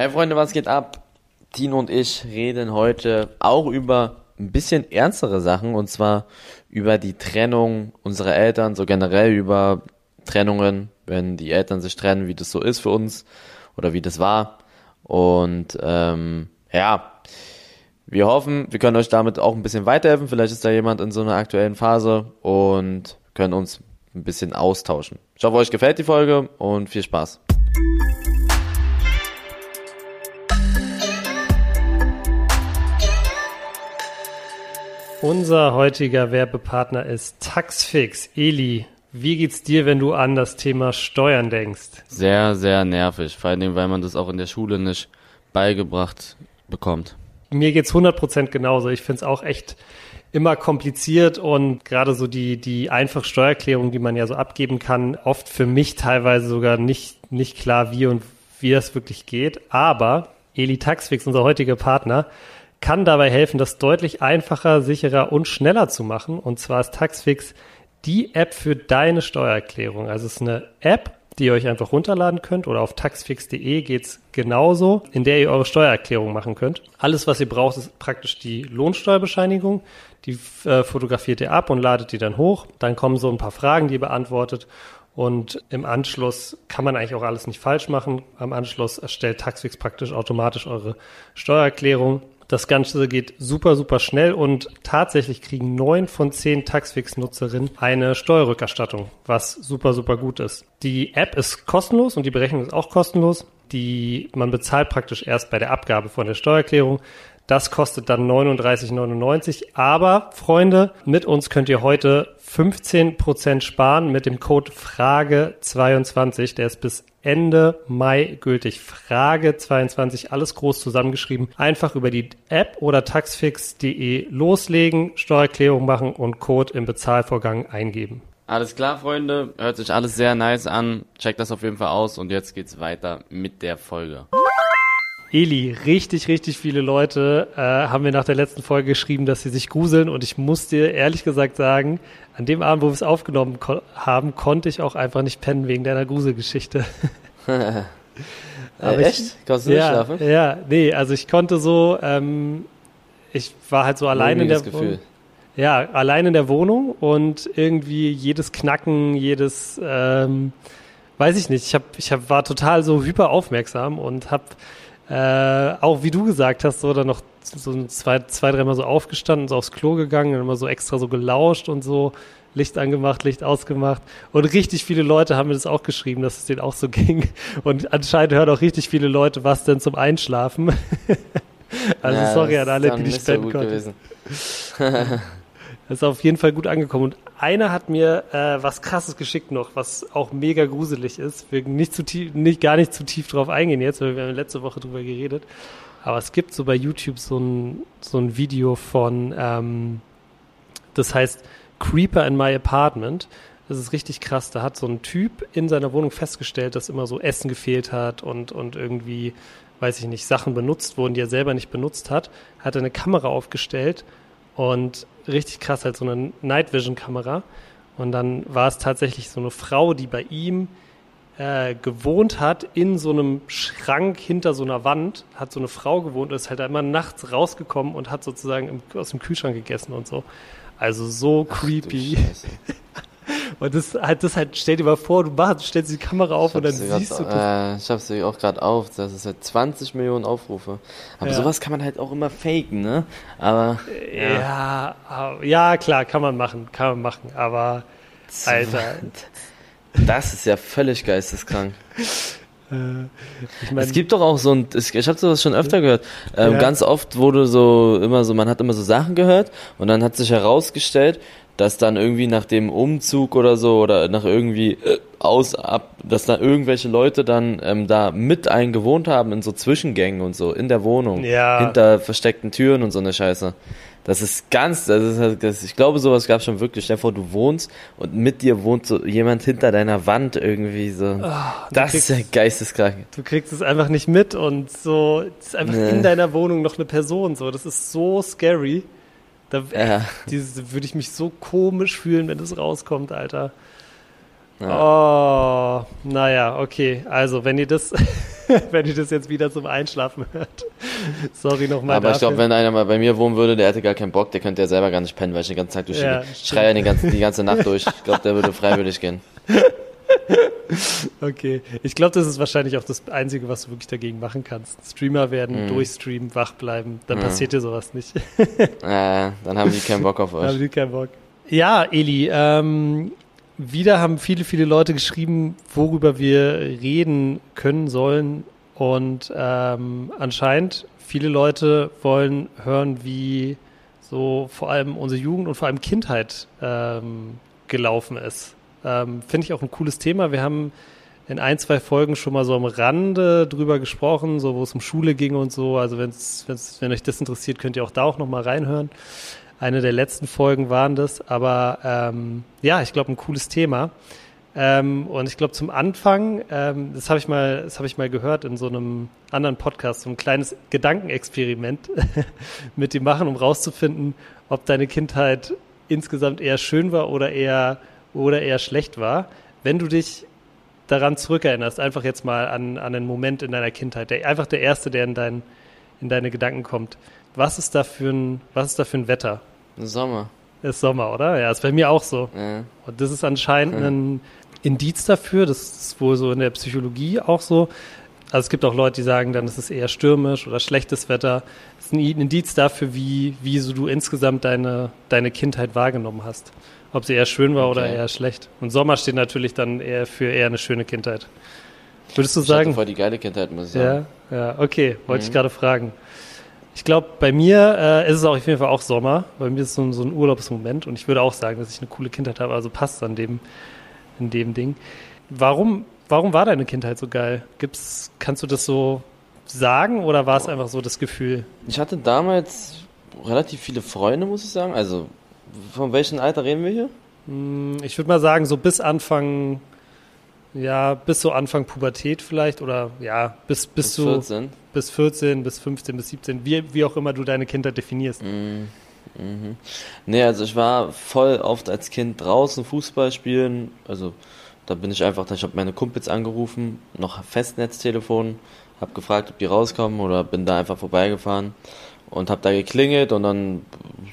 Hey Freunde, was geht ab? Tino und ich reden heute auch über ein bisschen ernstere Sachen und zwar über die Trennung unserer Eltern, so generell über Trennungen, wenn die Eltern sich trennen, wie das so ist für uns oder wie das war. Und ähm, ja, wir hoffen, wir können euch damit auch ein bisschen weiterhelfen. Vielleicht ist da jemand in so einer aktuellen Phase und können uns ein bisschen austauschen. Ich hoffe, euch gefällt die Folge und viel Spaß. Unser heutiger Werbepartner ist Taxfix. Eli, wie geht's dir, wenn du an das Thema Steuern denkst? Sehr, sehr nervig. Vor allem, weil man das auch in der Schule nicht beigebracht bekommt. Mir geht's 100% genauso. Ich find's auch echt immer kompliziert und gerade so die, die einfache Steuererklärung, die man ja so abgeben kann, oft für mich teilweise sogar nicht, nicht klar, wie und wie das wirklich geht. Aber Eli Taxfix, unser heutiger Partner, kann dabei helfen, das deutlich einfacher, sicherer und schneller zu machen. Und zwar ist Taxfix die App für deine Steuererklärung. Also es ist eine App, die ihr euch einfach runterladen könnt oder auf taxfix.de geht's genauso, in der ihr eure Steuererklärung machen könnt. Alles, was ihr braucht, ist praktisch die Lohnsteuerbescheinigung. Die äh, fotografiert ihr ab und ladet die dann hoch. Dann kommen so ein paar Fragen, die ihr beantwortet. Und im Anschluss kann man eigentlich auch alles nicht falsch machen. Am Anschluss erstellt Taxfix praktisch automatisch eure Steuererklärung. Das Ganze geht super, super schnell und tatsächlich kriegen neun von zehn Taxfix-Nutzerinnen eine Steuerrückerstattung, was super, super gut ist. Die App ist kostenlos und die Berechnung ist auch kostenlos. Die, man bezahlt praktisch erst bei der Abgabe von der Steuererklärung. Das kostet dann 39,99. Aber Freunde, mit uns könnt ihr heute 15% sparen mit dem Code Frage22. Der ist bis Ende Mai gültig. Frage 22, alles groß zusammengeschrieben. Einfach über die App oder taxfix.de loslegen, Steuererklärung machen und Code im Bezahlvorgang eingeben. Alles klar, Freunde. Hört sich alles sehr nice an. Checkt das auf jeden Fall aus und jetzt geht's weiter mit der Folge. Eli, richtig, richtig viele Leute äh, haben mir nach der letzten Folge geschrieben, dass sie sich gruseln und ich muss dir ehrlich gesagt sagen, an dem Abend, wo wir es aufgenommen ko haben, konnte ich auch einfach nicht pennen wegen deiner Gruselgeschichte. Aber echt? Ich, Kannst du nicht ja, schlafen? Ja, nee, also ich konnte so, ähm, ich war halt so allein in der Wohnung. Ja, allein in der Wohnung und irgendwie jedes Knacken, jedes, ähm, weiß ich nicht, ich, hab, ich hab, war total so hyper aufmerksam und habe äh, auch wie du gesagt hast, so dann noch so zwei, zwei dreimal so aufgestanden, so aufs Klo gegangen und immer so extra so gelauscht und so Licht angemacht, Licht ausgemacht. Und richtig viele Leute haben mir das auch geschrieben, dass es denen auch so ging. Und anscheinend hören auch richtig viele Leute was denn zum Einschlafen. also ja, sorry an alle, die nicht pennen konnten. Das ist auf jeden Fall gut angekommen. Und einer hat mir äh, was krasses geschickt noch, was auch mega gruselig ist. Wir nicht zu tief, nicht, gar nicht zu tief drauf eingehen jetzt, weil wir haben letzte Woche drüber geredet. Aber es gibt so bei YouTube so ein, so ein Video von, ähm, das heißt Creeper in My Apartment. Das ist richtig krass. Da hat so ein Typ in seiner Wohnung festgestellt, dass immer so Essen gefehlt hat und, und irgendwie, weiß ich nicht, Sachen benutzt wurden, die er selber nicht benutzt hat. Hat eine Kamera aufgestellt und richtig krass, halt so eine Night Vision Kamera. Und dann war es tatsächlich so eine Frau, die bei ihm äh, gewohnt hat, in so einem Schrank hinter so einer Wand, hat so eine Frau gewohnt und ist halt immer nachts rausgekommen und hat sozusagen im, aus dem Kühlschrank gegessen und so. Also so Ach, creepy. Und das halt, das halt, stell dir mal vor, du machst, stellst die Kamera auf und dann siehst grad, du das. Äh, ich hab's dir auch gerade auf, das ist halt 20 Millionen Aufrufe. Aber ja. sowas kann man halt auch immer faken, ne? Aber. Ja. ja, ja, klar, kann man machen, kann man machen, aber. Alter. Das ist ja völlig geisteskrank. Äh, ich mein, es gibt doch auch so ein, ich habe sowas schon öfter gehört. Ähm, ja. Ganz oft wurde so immer so, man hat immer so Sachen gehört und dann hat sich herausgestellt, dass dann irgendwie nach dem Umzug oder so oder nach irgendwie äh, aus ab, dass da irgendwelche Leute dann ähm, da mit einen gewohnt haben in so Zwischengängen und so in der Wohnung, ja. hinter versteckten Türen und so eine Scheiße. Das ist ganz, das ist, halt, das, ich glaube, sowas gab schon wirklich. Stell dir vor, du wohnst und mit dir wohnt so jemand hinter deiner Wand irgendwie so. Oh, das kriegst, ist ja geisteskrank. Du kriegst es einfach nicht mit und so, es ist einfach nee. in deiner Wohnung noch eine Person so. Das ist so scary. Da ja. würde ich mich so komisch fühlen, wenn das rauskommt, Alter. Ja. Oh, naja, okay. Also, wenn ihr das, wenn ihr das jetzt wieder zum Einschlafen hört. Sorry nochmal. Aber dafür. ich glaube, wenn einer mal bei mir wohnen würde, der hätte gar keinen Bock, der könnte ja selber gar nicht pennen, weil ich den ganzen Tag durch ja, schreie die ganze, die ganze Nacht durch. Ich glaube, der würde freiwillig gehen. okay. Ich glaube, das ist wahrscheinlich auch das Einzige, was du wirklich dagegen machen kannst. Streamer werden, mm. durchstreamen, wach bleiben. Dann mm. passiert dir sowas nicht. äh, dann haben die keinen Bock auf euch. Dann haben die keinen Bock. Ja, Eli, ähm, wieder haben viele, viele Leute geschrieben, worüber wir reden können sollen. Und ähm, anscheinend viele Leute wollen hören, wie so vor allem unsere Jugend und vor allem Kindheit ähm, gelaufen ist. Ähm, Finde ich auch ein cooles Thema. Wir haben in ein, zwei Folgen schon mal so am Rande drüber gesprochen, so wo es um Schule ging und so. Also wenn's, wenn's, wenn euch das interessiert, könnt ihr auch da auch noch mal reinhören. Eine der letzten Folgen waren das. Aber ähm, ja, ich glaube, ein cooles Thema. Ähm, und ich glaube, zum Anfang, ähm, das habe ich mal, habe ich mal gehört in so einem anderen Podcast, so ein kleines Gedankenexperiment mit dem machen, um rauszufinden, ob deine Kindheit insgesamt eher schön war oder eher oder eher schlecht war. Wenn du dich daran zurückerinnerst, einfach jetzt mal an, an einen Moment in deiner Kindheit, der, einfach der erste, der in, dein, in deine Gedanken kommt. Was ist da für ein, was ist da für ein Wetter? Sommer. Ist Sommer, oder? Ja, ist bei mir auch so. Ja. Und das ist anscheinend ja. ein Indiz dafür, das ist wohl so in der Psychologie auch so. Also es gibt auch Leute, die sagen, dann ist es eher stürmisch oder schlechtes Wetter. Das ist ein Indiz dafür, wie, wie so du insgesamt deine, deine Kindheit wahrgenommen hast. Ob sie eher schön war okay. oder eher schlecht. Und Sommer steht natürlich dann eher für eher eine schöne Kindheit. Würdest du ich sagen? voll die geile Kindheit, muss ich sagen. Ja, ja okay, wollte mhm. ich gerade fragen. Ich glaube, bei mir äh, ist es auch auf jeden Fall auch Sommer. Bei mir ist es so, so ein Urlaubsmoment und ich würde auch sagen, dass ich eine coole Kindheit habe. Also passt an dem, in dem Ding. Warum, warum war deine Kindheit so geil? Gibt's, kannst du das so sagen oder war es einfach so das Gefühl? Ich hatte damals relativ viele Freunde, muss ich sagen. Also von welchem Alter reden wir hier? Hm, ich würde mal sagen, so bis Anfang, ja, bis so Anfang Pubertät vielleicht oder ja, bis, bis, bis so 14. bis 14, bis 15, bis 17, wie, wie auch immer du deine Kindheit definierst. Mhm. Mhm. Nee, also ich war voll oft als Kind draußen Fußball spielen. Also da bin ich einfach, ich habe meine Kumpels angerufen, noch Festnetztelefon, habe gefragt, ob die rauskommen oder bin da einfach vorbeigefahren und habe da geklingelt und dann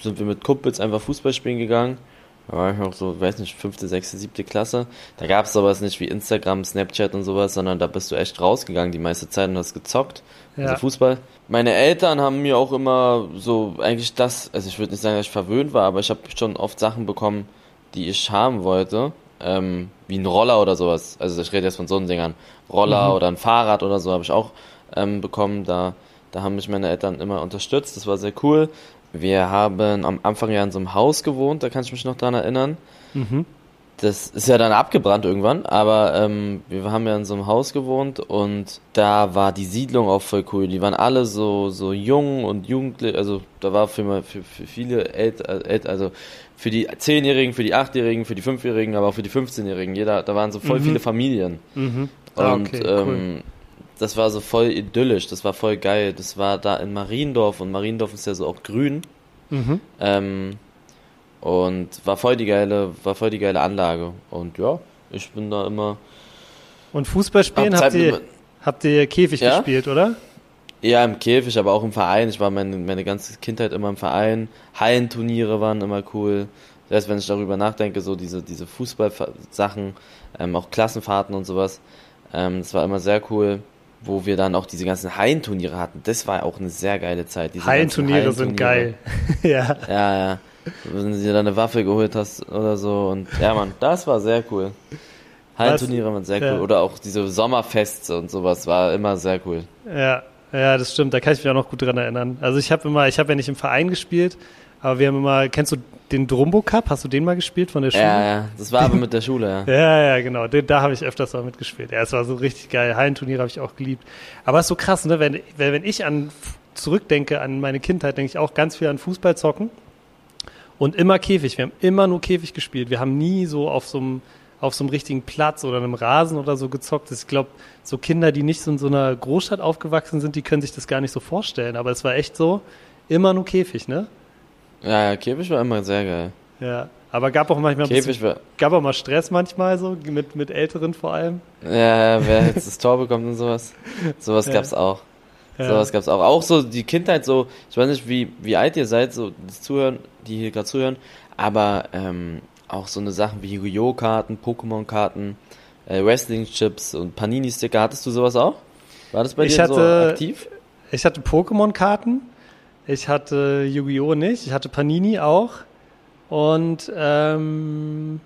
sind wir mit Kumpels einfach Fußball spielen gegangen. Da war ich noch so, weiß nicht, fünfte, sechste, siebte Klasse. Da gab es sowas nicht wie Instagram, Snapchat und sowas, sondern da bist du echt rausgegangen die meiste Zeit und hast gezockt. Ja. Also Fußball. Meine Eltern haben mir auch immer so eigentlich das, also ich würde nicht sagen, dass ich verwöhnt war, aber ich habe schon oft Sachen bekommen, die ich haben wollte. Ähm, wie ein Roller oder sowas. Also ich rede jetzt von so einen Dingern. Roller mhm. oder ein Fahrrad oder so habe ich auch ähm, bekommen. Da da haben mich meine Eltern immer unterstützt, das war sehr cool. Wir haben am Anfang ja in so einem Haus gewohnt, da kann ich mich noch dran erinnern. Mhm. Das ist ja dann abgebrannt irgendwann, aber ähm, wir haben ja in so einem Haus gewohnt und da war die Siedlung auch voll cool. Die waren alle so so jung und jugendlich, also da war für, für, für viele Eltern, also für die Zehnjährigen, für die Achtjährigen, für die Fünfjährigen, aber auch für die 15-Jährigen. Jeder, da waren so voll mhm. viele Familien. Mhm. Ah, und okay, ähm, cool das war so voll idyllisch, das war voll geil. Das war da in Mariendorf und Mariendorf ist ja so auch grün. Mhm. Ähm, und war voll die geile, war voll die geile Anlage. Und ja, ich bin da immer. Und Fußball spielen habt ihr, habt ihr Käfig ja? gespielt, oder? Ja, im Käfig, aber auch im Verein. Ich war meine, meine ganze Kindheit immer im Verein. Hallenturniere waren immer cool. Das heißt, wenn ich darüber nachdenke, so diese, diese Fußballsachen, ähm, auch Klassenfahrten und sowas, ähm, das war immer sehr cool wo wir dann auch diese ganzen Hallenturniere hatten. Das war auch eine sehr geile Zeit. Hallenturniere sind geil. ja. Ja, ja. Wenn du dir da eine Waffe geholt hast oder so. Und ja, Mann, das war sehr cool. Hallenturniere waren sehr cool. Ja. Oder auch diese Sommerfeste und sowas war immer sehr cool. Ja, ja, das stimmt. Da kann ich mich auch noch gut dran erinnern. Also ich habe immer, ich habe ja nicht im Verein gespielt, aber wir haben immer, kennst du den Drumbo Cup? Hast du den mal gespielt von der Schule? Ja, ja, das war aber mit der Schule, ja. ja, ja, genau. Den, da habe ich öfters mal mitgespielt. Ja, es war so richtig geil. Hallenturnier habe ich auch geliebt. Aber es ist so krass, ne? Wenn, wenn ich an zurückdenke an meine Kindheit, denke ich auch ganz viel an Fußball zocken. Und immer Käfig. Wir haben immer nur Käfig gespielt. Wir haben nie so auf so einem auf so einem richtigen Platz oder einem Rasen oder so gezockt. Ich glaube, so Kinder, die nicht so in so einer Großstadt aufgewachsen sind, die können sich das gar nicht so vorstellen. Aber es war echt so, immer nur Käfig, ne? Ja, ja, Käfig war immer sehr geil. Ja, Aber gab auch manchmal bisschen, gab auch mal Stress manchmal so, mit, mit Älteren vor allem. Ja, wer jetzt das Tor bekommt und sowas. Sowas ja. gab's auch. Ja. Sowas gab's auch. Auch so die Kindheit so, ich weiß nicht, wie, wie alt ihr seid, so das Zuhören, die hier gerade zuhören, aber ähm, auch so eine Sachen wie Yu-Gi-Oh! Karten, Pokémon-Karten, äh, Wrestling-Chips und Panini-Sticker. Hattest du sowas auch? War das bei ich dir hatte, so aktiv? Ich hatte Pokémon-Karten, ich hatte Yu-Gi-Oh! nicht, ich hatte Panini auch und ähm,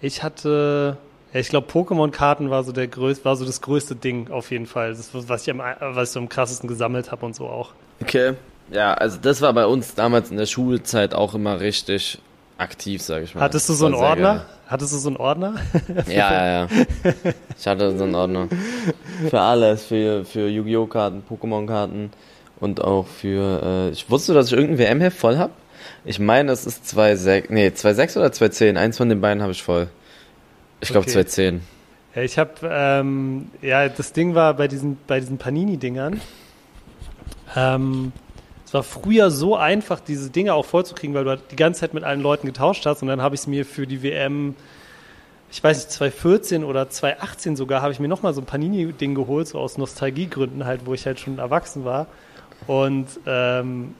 ich hatte, ja, ich glaube, Pokémon-Karten war so der größte, war so das größte Ding auf jeden Fall. Das, was ich am, was ich so am krassesten gesammelt habe und so auch. Okay. Ja, also das war bei uns damals in der Schulzeit auch immer richtig aktiv, sage ich mal. Hattest du so einen Ordner? Geil. Hattest du so einen Ordner? ja, ja, ja. Ich hatte so einen Ordner. Für alles, für, für Yu-Gi-Oh! Karten, Pokémon-Karten und auch für, äh, ich wusste, dass ich irgendein WM-Heft voll habe. Ich meine, es ist 2,6, nee, 2,6 oder 2,10. Eins von den beiden habe ich voll. Ich glaube okay. 2,10. Ja, ich habe, ähm, ja, das Ding war bei diesen, bei diesen Panini-Dingern, ähm, es war früher so einfach, diese Dinge auch vollzukriegen, weil du halt die ganze Zeit mit allen Leuten getauscht hast und dann habe ich es mir für die WM, ich weiß nicht, 2014 oder 2018 sogar, habe ich mir nochmal so ein Panini-Ding geholt, so aus Nostalgiegründen halt, wo ich halt schon erwachsen war. Und ähm,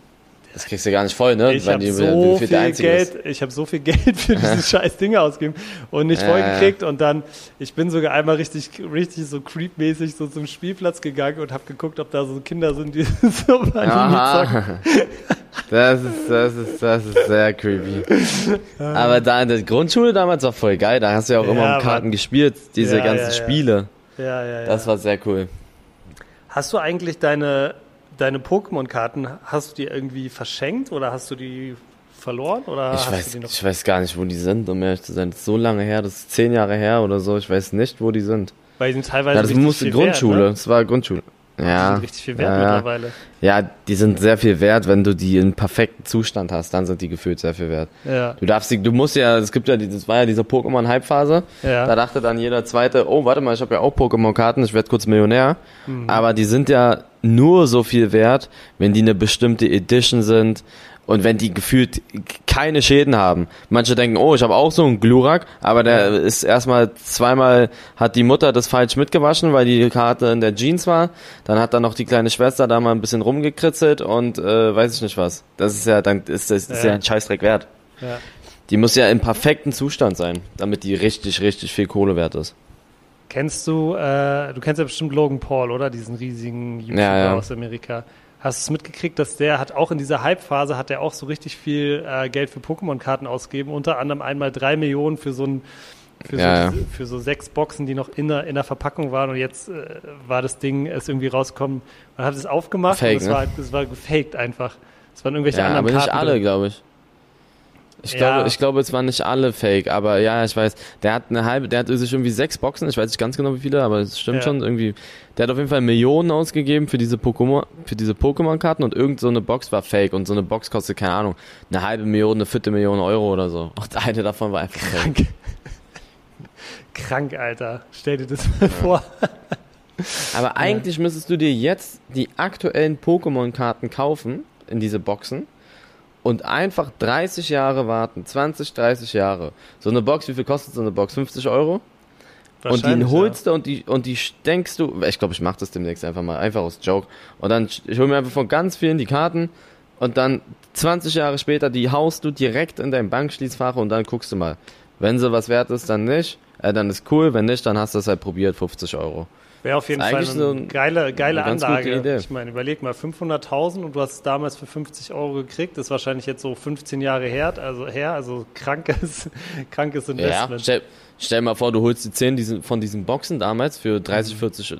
das kriegst du gar nicht voll, ne? Ich habe so viel Geld, ich habe so viel Geld für diese scheiß Dinge ausgegeben und nicht voll gekriegt und dann, ich bin sogar einmal richtig, richtig so creepmäßig so zum Spielplatz gegangen und habe geguckt, ob da so Kinder sind, die so zocken. Das ist, das ist, das ist sehr creepy. Aber da in der Grundschule damals war voll geil, da hast du ja auch ja, immer um Karten gespielt, diese ja, ganzen ja, Spiele. Ja, ja, ja. Das war sehr cool. Hast du eigentlich deine deine Pokémon-Karten, hast du die irgendwie verschenkt oder hast du die verloren? Oder ich, weiß, ich weiß gar nicht, wo die sind, um ehrlich zu sein. Das ist so lange her, das ist zehn Jahre her oder so. Ich weiß nicht, wo die sind. Weil die sind teilweise. Ja, das musste Grundschule. Wert, ne? Das war Grundschule. Ja. Die sind richtig viel wert ja, mittlerweile. Ja, die sind sehr viel wert, wenn du die in perfekten Zustand hast, dann sind die gefühlt sehr viel wert. Ja. Du darfst die, du musst ja, es gibt ja, das war ja diese Pokémon-Hype-Phase. Ja. Da dachte dann jeder zweite, oh, warte mal, ich habe ja auch Pokémon-Karten, ich werde kurz Millionär. Mhm. Aber die sind ja nur so viel wert, wenn die eine bestimmte Edition sind und wenn die gefühlt keine Schäden haben. Manche denken, oh, ich habe auch so einen Glurak, aber der ja. ist erstmal zweimal hat die Mutter das falsch mitgewaschen, weil die Karte in der Jeans war. Dann hat dann noch die kleine Schwester da mal ein bisschen rumgekritzelt und äh, weiß ich nicht was. Das ist ja dann ist das ist ja, ja ein Scheißdreck wert. Ja. Die muss ja im perfekten Zustand sein, damit die richtig richtig viel Kohle wert ist. Kennst du, äh, du kennst ja bestimmt Logan Paul, oder? Diesen riesigen YouTuber ja, ja. aus Amerika. Hast du es mitgekriegt, dass der hat auch in dieser Hype-Phase hat er auch so richtig viel äh, Geld für Pokémon-Karten ausgegeben, unter anderem einmal drei Millionen für so ein für, ja, so, für so sechs Boxen, die noch in der, in der Verpackung waren und jetzt äh, war das Ding ist irgendwie rausgekommen. Man hat es aufgemacht Fake, und es ne? war, es war gefaked einfach. Es waren irgendwelche ja, anderen aber Karten. nicht alle, glaube ich. Ich ja. glaube, ich glaube, es waren nicht alle fake, aber ja, ich weiß, der hat eine halbe, der hat sich irgendwie sechs Boxen, ich weiß nicht ganz genau wie viele, aber es stimmt ja. schon irgendwie. Der hat auf jeden Fall Millionen ausgegeben für diese Pokémon, für diese Pokémon-Karten und irgend so eine Box war fake und so eine Box kostet, keine Ahnung, eine halbe Million, eine vierte Million Euro oder so. Und eine davon war einfach krank. Fake. Krank, Alter. Stell dir das mal ja. vor. Aber eigentlich müsstest du dir jetzt die aktuellen Pokémon-Karten kaufen in diese Boxen und einfach 30 Jahre warten, 20, 30 Jahre. So eine Box, wie viel kostet so eine Box? 50 Euro? Und die holst ja. du und die, und die denkst du, ich glaube, ich mache das demnächst einfach mal, einfach aus Joke. Und dann, ich hole mir einfach von ganz vielen die Karten und dann 20 Jahre später, die haust du direkt in dein Bankschließfach und dann guckst du mal. Wenn sie was wert ist, dann nicht. Äh, dann ist cool, wenn nicht, dann hast du es halt probiert, 50 Euro. Wäre auf jeden Fall eine so ein, geile, geile eine Anlage. Ich meine, überleg mal, 500.000 und du hast es damals für 50 Euro gekriegt. Das ist wahrscheinlich jetzt so 15 Jahre her, also her, also krankes, krankes Investment. Ja, stell, stell mal vor, du holst die 10 diesen, von diesen Boxen damals für 30, 40 mhm.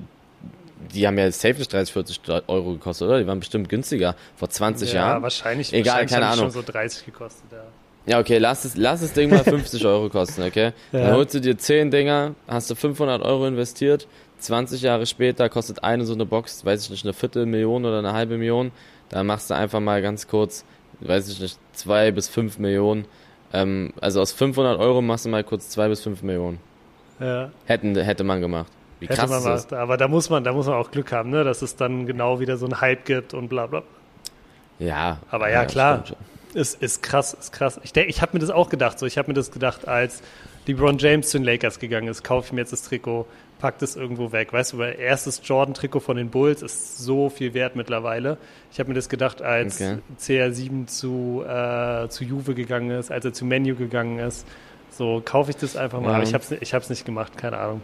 die haben ja safe nicht 30, 40 Euro gekostet, oder? Die waren bestimmt günstiger vor 20 ja, Jahren. Ja, wahrscheinlich. Egal, wahrscheinlich keine Ahnung. schon so 30 gekostet, ja. Ja, okay, lass es, lass das Ding mal 50 Euro kosten, okay? Ja. Dann holst du dir 10 Dinger, hast du 500 Euro investiert, 20 Jahre später kostet eine so eine Box, weiß ich nicht, eine Viertelmillion oder eine halbe Million. Da machst du einfach mal ganz kurz, weiß ich nicht, zwei bis fünf Millionen. Ähm, also aus 500 Euro machst du mal kurz zwei bis fünf Millionen. Ja. Hätten, hätte man gemacht. Wie hätte krass man ist das? Aber da muss man, da muss man auch Glück haben, ne, dass es dann genau wieder so einen Hype gibt und bla bla. Ja. Aber ja, ja klar. Ist, ist krass, ist krass. Ich, ich habe mir das auch gedacht. So, ich habe mir das gedacht, als LeBron James zu den Lakers gegangen ist, kaufe ich mir jetzt das Trikot, pack das irgendwo weg. Weißt du, weil erstes Jordan-Trikot von den Bulls ist so viel wert mittlerweile. Ich habe mir das gedacht, als okay. CR7 zu, äh, zu Juve gegangen ist, als er zu Menu gegangen ist. So kaufe ich das einfach mal. Ja. Aber ich habe es ich hab's nicht gemacht, keine Ahnung.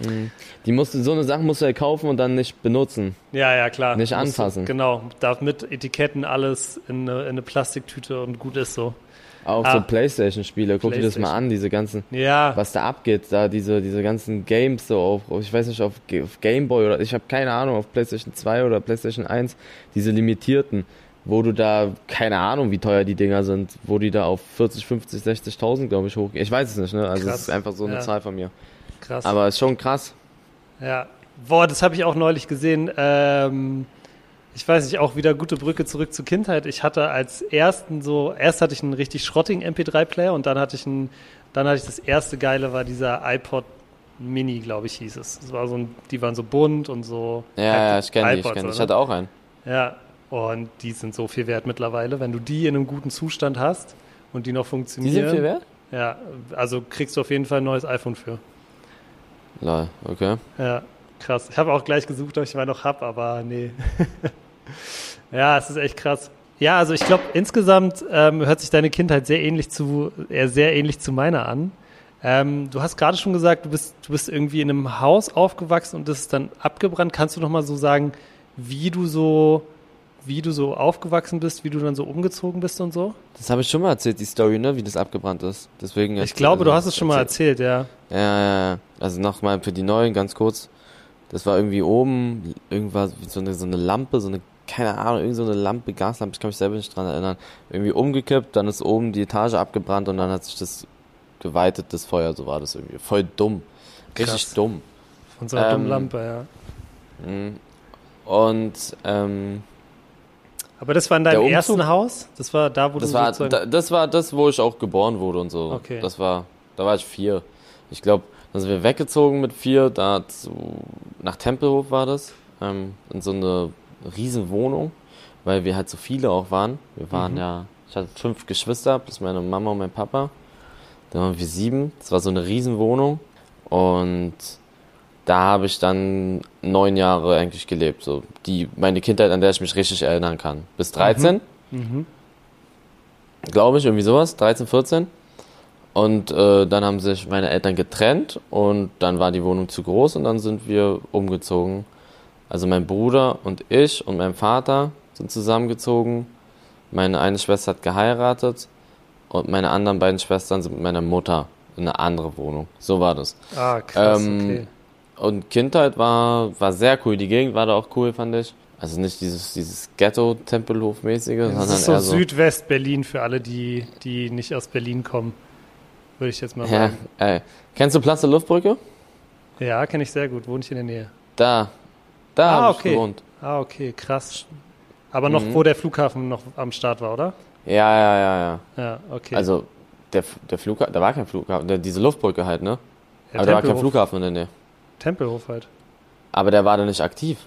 Mhm. Die musst, so eine Sache musst du ja kaufen und dann nicht benutzen. Ja, ja, klar. Nicht anfassen. Du, genau. Darf mit Etiketten alles in eine, in eine, Plastiktüte und gut ist so. Auch ah. so Playstation-Spiele, guck Playstation. dir das mal an, diese ganzen, ja. was da abgeht, da diese, diese ganzen Games so auf, ich weiß nicht, auf, auf Gameboy oder ich habe keine Ahnung, auf Playstation 2 oder Playstation 1, diese limitierten, wo du da, keine Ahnung, wie teuer die Dinger sind, wo die da auf 40, 50, 60.000, glaube ich, hochgehen. Ich weiß es nicht, ne? Also es ist einfach so eine ja. Zahl von mir. Krass. Aber ist schon krass. Ja. Boah, das habe ich auch neulich gesehen. Ähm, ich weiß nicht, auch wieder gute Brücke zurück zur Kindheit. Ich hatte als ersten so, erst hatte ich einen richtig schrottigen MP3-Player und dann hatte ich einen, dann hatte ich das erste geile war dieser iPod Mini, glaube ich, hieß es. Das war so ein, die waren so bunt und so. Ja, ja ich kenne die, ich kenne Ich hatte auch einen. Ja, und die sind so viel wert mittlerweile. Wenn du die in einem guten Zustand hast und die noch funktionieren. Die sind viel wert? Ja, also kriegst du auf jeden Fall ein neues iPhone für. Lol, okay. Ja, krass. Ich habe auch gleich gesucht, ob ich mal noch hab, aber nee. ja, es ist echt krass. Ja, also ich glaube, insgesamt ähm, hört sich deine Kindheit sehr ähnlich zu, äh, sehr ähnlich zu meiner an. Ähm, du hast gerade schon gesagt, du bist, du bist irgendwie in einem Haus aufgewachsen und das ist dann abgebrannt. Kannst du noch mal so sagen, wie du so wie du so aufgewachsen bist, wie du dann so umgezogen bist und so? Das habe ich schon mal erzählt, die Story, ne, wie das abgebrannt ist. Deswegen ich glaube, also, du hast es schon erzählt. mal erzählt, ja. Ja, ja, ja. Also nochmal für die Neuen, ganz kurz. Das war irgendwie oben, irgendwas, so eine, so eine Lampe, so eine, keine Ahnung, irgend so eine Lampe, Gaslampe, ich kann mich selber nicht dran erinnern. Irgendwie umgekippt, dann ist oben die Etage abgebrannt und dann hat sich das geweitet, das Feuer, so war das irgendwie. Voll dumm. Richtig Krass. dumm. Von so einer ähm, dummen Lampe, ja. Mhm. Und, ähm, aber das war in deinem ersten Haus? Das war da, wo das du war, da, Das war das, wo ich auch geboren wurde und so. Okay. Das war, da war ich vier. Ich glaube, da sind wir weggezogen mit vier, da zu, nach Tempelhof war das, ähm, in so eine riesen Wohnung, weil wir halt so viele auch waren. Wir waren mhm. ja, ich hatte fünf Geschwister, plus meine Mama und mein Papa. Dann waren wir sieben. Das war so eine riesen Wohnung und da habe ich dann neun Jahre eigentlich gelebt. So die meine Kindheit, an der ich mich richtig erinnern kann. Bis 13. Mhm. Mhm. Glaube ich, irgendwie sowas. 13, 14. Und äh, dann haben sich meine Eltern getrennt und dann war die Wohnung zu groß und dann sind wir umgezogen. Also mein Bruder und ich und mein Vater sind zusammengezogen. Meine eine Schwester hat geheiratet und meine anderen beiden Schwestern sind mit meiner Mutter in eine andere Wohnung. So war das. Ah, krass, ähm, okay. Und Kindheit war, war sehr cool. Die Gegend war da auch cool, fand ich. Also nicht dieses, dieses Ghetto-Tempelhof-mäßige, sondern das ist so, so Südwest-Berlin für alle, die, die nicht aus Berlin kommen. Würde ich jetzt mal sagen. Ja, ey. Kennst du Platz der Luftbrücke? Ja, kenne ich sehr gut. Wohne ich in der Nähe. Da. Da ah, habe okay. ich gewohnt. Ah, okay, krass. Aber noch, mhm. wo der Flughafen noch am Start war, oder? Ja, ja, ja, ja. Ja, okay. Also, der, der Flughafen, da war kein Flughafen, der, diese Luftbrücke halt, ne? Ja, Aber da war kein Flughafen in der Nähe. Tempelhof halt. Aber der war da nicht aktiv.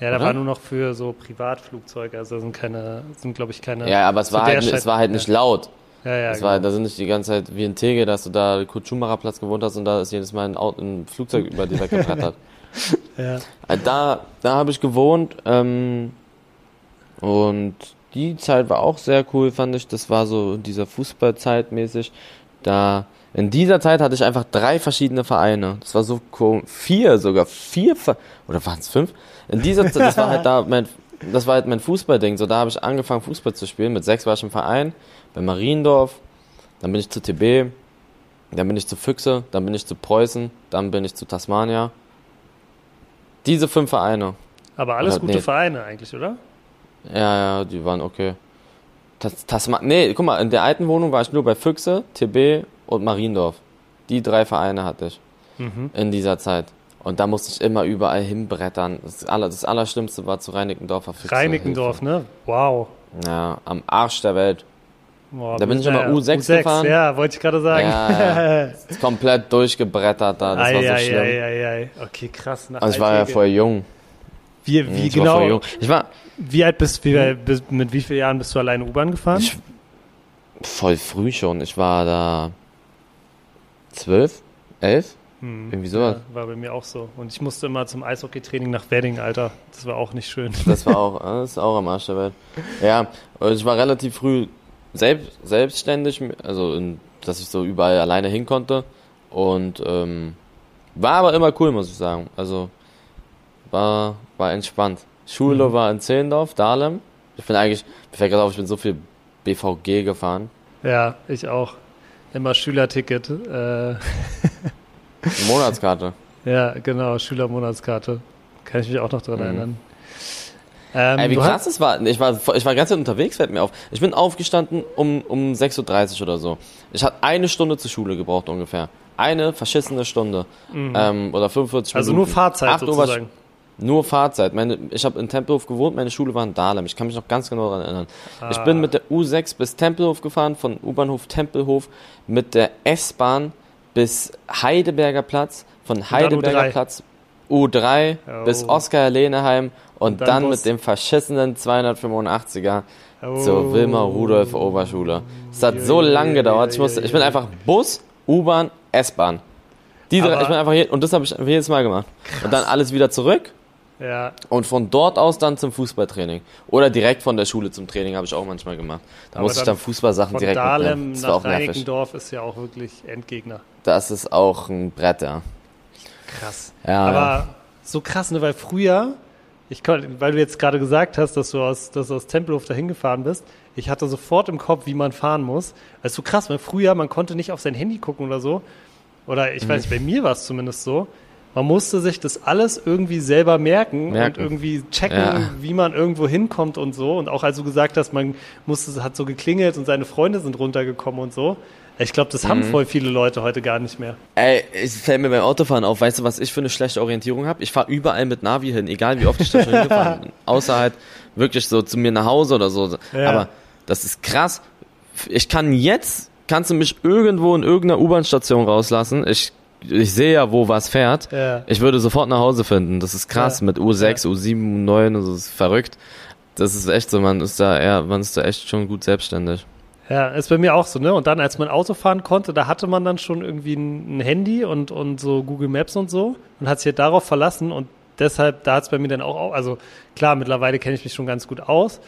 Ja, der oder? war nur noch für so Privatflugzeuge, also sind keine, sind glaube ich keine. Ja, aber es war halt, es war halt nicht laut. Ja, ja. Es genau. war, da sind nicht die ganze Zeit wie in Tegel, dass du da Kutschumara Platz gewohnt hast und da ist jedes Mal ein, Auto, ein Flugzeug über dir weggebrettert. Ja. Äh, da, da habe ich gewohnt ähm, und die Zeit war auch sehr cool, fand ich. Das war so dieser Fußballzeit mäßig. Da in dieser Zeit hatte ich einfach drei verschiedene Vereine. Das war so. Vier sogar. Vier Ver oder waren es fünf? In dieser Zeit, das war halt da mein, das war halt mein Fußballding. So, da habe ich angefangen, Fußball zu spielen. Mit sechs war ich im Verein, bei Mariendorf. Dann bin ich zu TB. Dann bin ich zu Füchse. Dann bin ich zu Preußen. Dann bin ich zu Tasmania. Diese fünf Vereine. Aber alles oder, gute nee. Vereine eigentlich, oder? Ja, ja, die waren okay. Tas Tasman nee, guck mal, in der alten Wohnung war ich nur bei Füchse, TB und Mariendorf. Die drei Vereine hatte ich mhm. in dieser Zeit. Und da musste ich immer überall hinbrettern. Das, aller, das Allerschlimmste war zu Reinickendorfer Füchse. Reinickendorf, ne? Wow. Ja, am Arsch der Welt. Boah, da bin ich immer U6, U6 gefahren. Ja, wollte ich gerade sagen. Ja, komplett durchgebrettert da. Das ei, war so ei, schlimm. Ei, ei. Okay, krass. also ich war ja vorher jung. Wie, wie Ich genau? War voll jung. ich war Wie alt bist wie, bis, mit wie vielen Jahren bist du alleine U-Bahn gefahren? ich, voll früh schon. Ich war da zwölf, elf, Hm. irgendwie sowas. Ja, war bei mir auch so. Und ich musste immer zum Eishockeytraining nach Wedding, Alter. Das war auch nicht schön. Das war auch, das ist auch am Arsch der Welt. Ja, und ich war relativ früh selbst, selbstständig, also in, dass ich so überall alleine hin konnte. Und ähm, war aber immer cool, muss ich sagen. Also war, war entspannt. Schule Mhm. war in Zehlendorf, Dahlem. Ich bin eigentlich, mir fällt gerade auf, ich bin so viel BVG gefahren. Ja, ich auch. Immer Schülerticket. Äh, Monatskarte. ja, genau, Schülermonatskarte. Kann ich mich auch noch dran Mhm. erinnern. Ähm, Ey, wie krass das war. Ich war, ich war ganz unterwegs, fällt mir auf. Ich bin aufgestanden um, um 6.30 Uhr oder so. Ich hatte eine Stunde zur Schule gebraucht ungefähr. Eine verschissene Stunde. Ähm, oder 45 Mhm. Also Minuten. nur Fahrzeit Acht Uhr sozusagen. Nur Fahrzeit. Meine, ich habe in Tempelhof gewohnt, meine Schule war in Dahlem. Ich kann mich noch ganz genau daran erinnern. Ich Ah. bin mit der U6 bis Tempelhof gefahren, von U-Bahnhof Tempelhof mit der S-Bahn bis Heidelberger Platz, von Heidelberger U3. Platz U3 Oh. bis Oskar-Leneheim und, dann dann, mit dem verschissenen 285er Oh. zur Wilma Rudolf Oberschule. Es hat so Ja, lange ja, gedauert. ja, Ich, musste, ja, ich bin ja. einfach Bus, U-Bahn, S-Bahn. Die drei, Aber- ich bin einfach hier, und das habe ich jedes Mal gemacht. Und dann alles wieder zurück Ja, und von dort aus dann zum Fußballtraining. Oder direkt von der Schule zum Training habe ich auch manchmal gemacht. Da musste ich dann Fußballsachen direkt Dahlem mitnehmen. Das war nach auch nervig. Ist ja auch wirklich Endgegner. Das ist auch ein Brett, ja. Krass. Ja, Aber so krass, ne, weil früher, ich kon, weil du jetzt gerade gesagt hast, dass du aus, dass du aus Tempelhof dahin gefahren bist, ich hatte sofort im Kopf, wie man fahren muss. Das ist so krass, weil früher, man konnte nicht auf sein Handy gucken oder so. Oder ich Mhm. weiß nicht, bei mir war es zumindest so. Man musste sich das alles irgendwie selber merken, Merken. und irgendwie checken, Ja. wie man irgendwo hinkommt und so. Und auch als du gesagt hast, man musste, es hat so geklingelt und seine Freunde sind runtergekommen und so. Ich glaube, das Mhm. haben voll viele Leute heute gar nicht mehr. Ey, es fällt mir beim Autofahren auf, weißt du, was ich für eine schlechte Orientierung habe? Ich fahre überall mit Navi hin, egal wie oft ich da schon hingefahren bin. Außer halt wirklich so zu mir nach Hause oder so. Ja. Aber das ist krass. Ich kann jetzt, kannst du mich irgendwo in irgendeiner U-Bahn-Station rauslassen. Ich, ich sehe ja, wo was fährt. Ja. Ich würde sofort nach Hause finden. Das ist krass Ja. mit U6, U7, U9, das ist verrückt. Das ist echt so, man ist da eher, man ist da echt schon gut selbstständig. Ja, ist bei mir auch so, ne? Und dann, als man Auto fahren konnte, da hatte man dann schon irgendwie ein, Handy und, und so Google Maps und so und hat sich halt darauf verlassen und deshalb, da hat es bei mir dann auch, au- also klar, mittlerweile kenne ich mich schon ganz gut aus,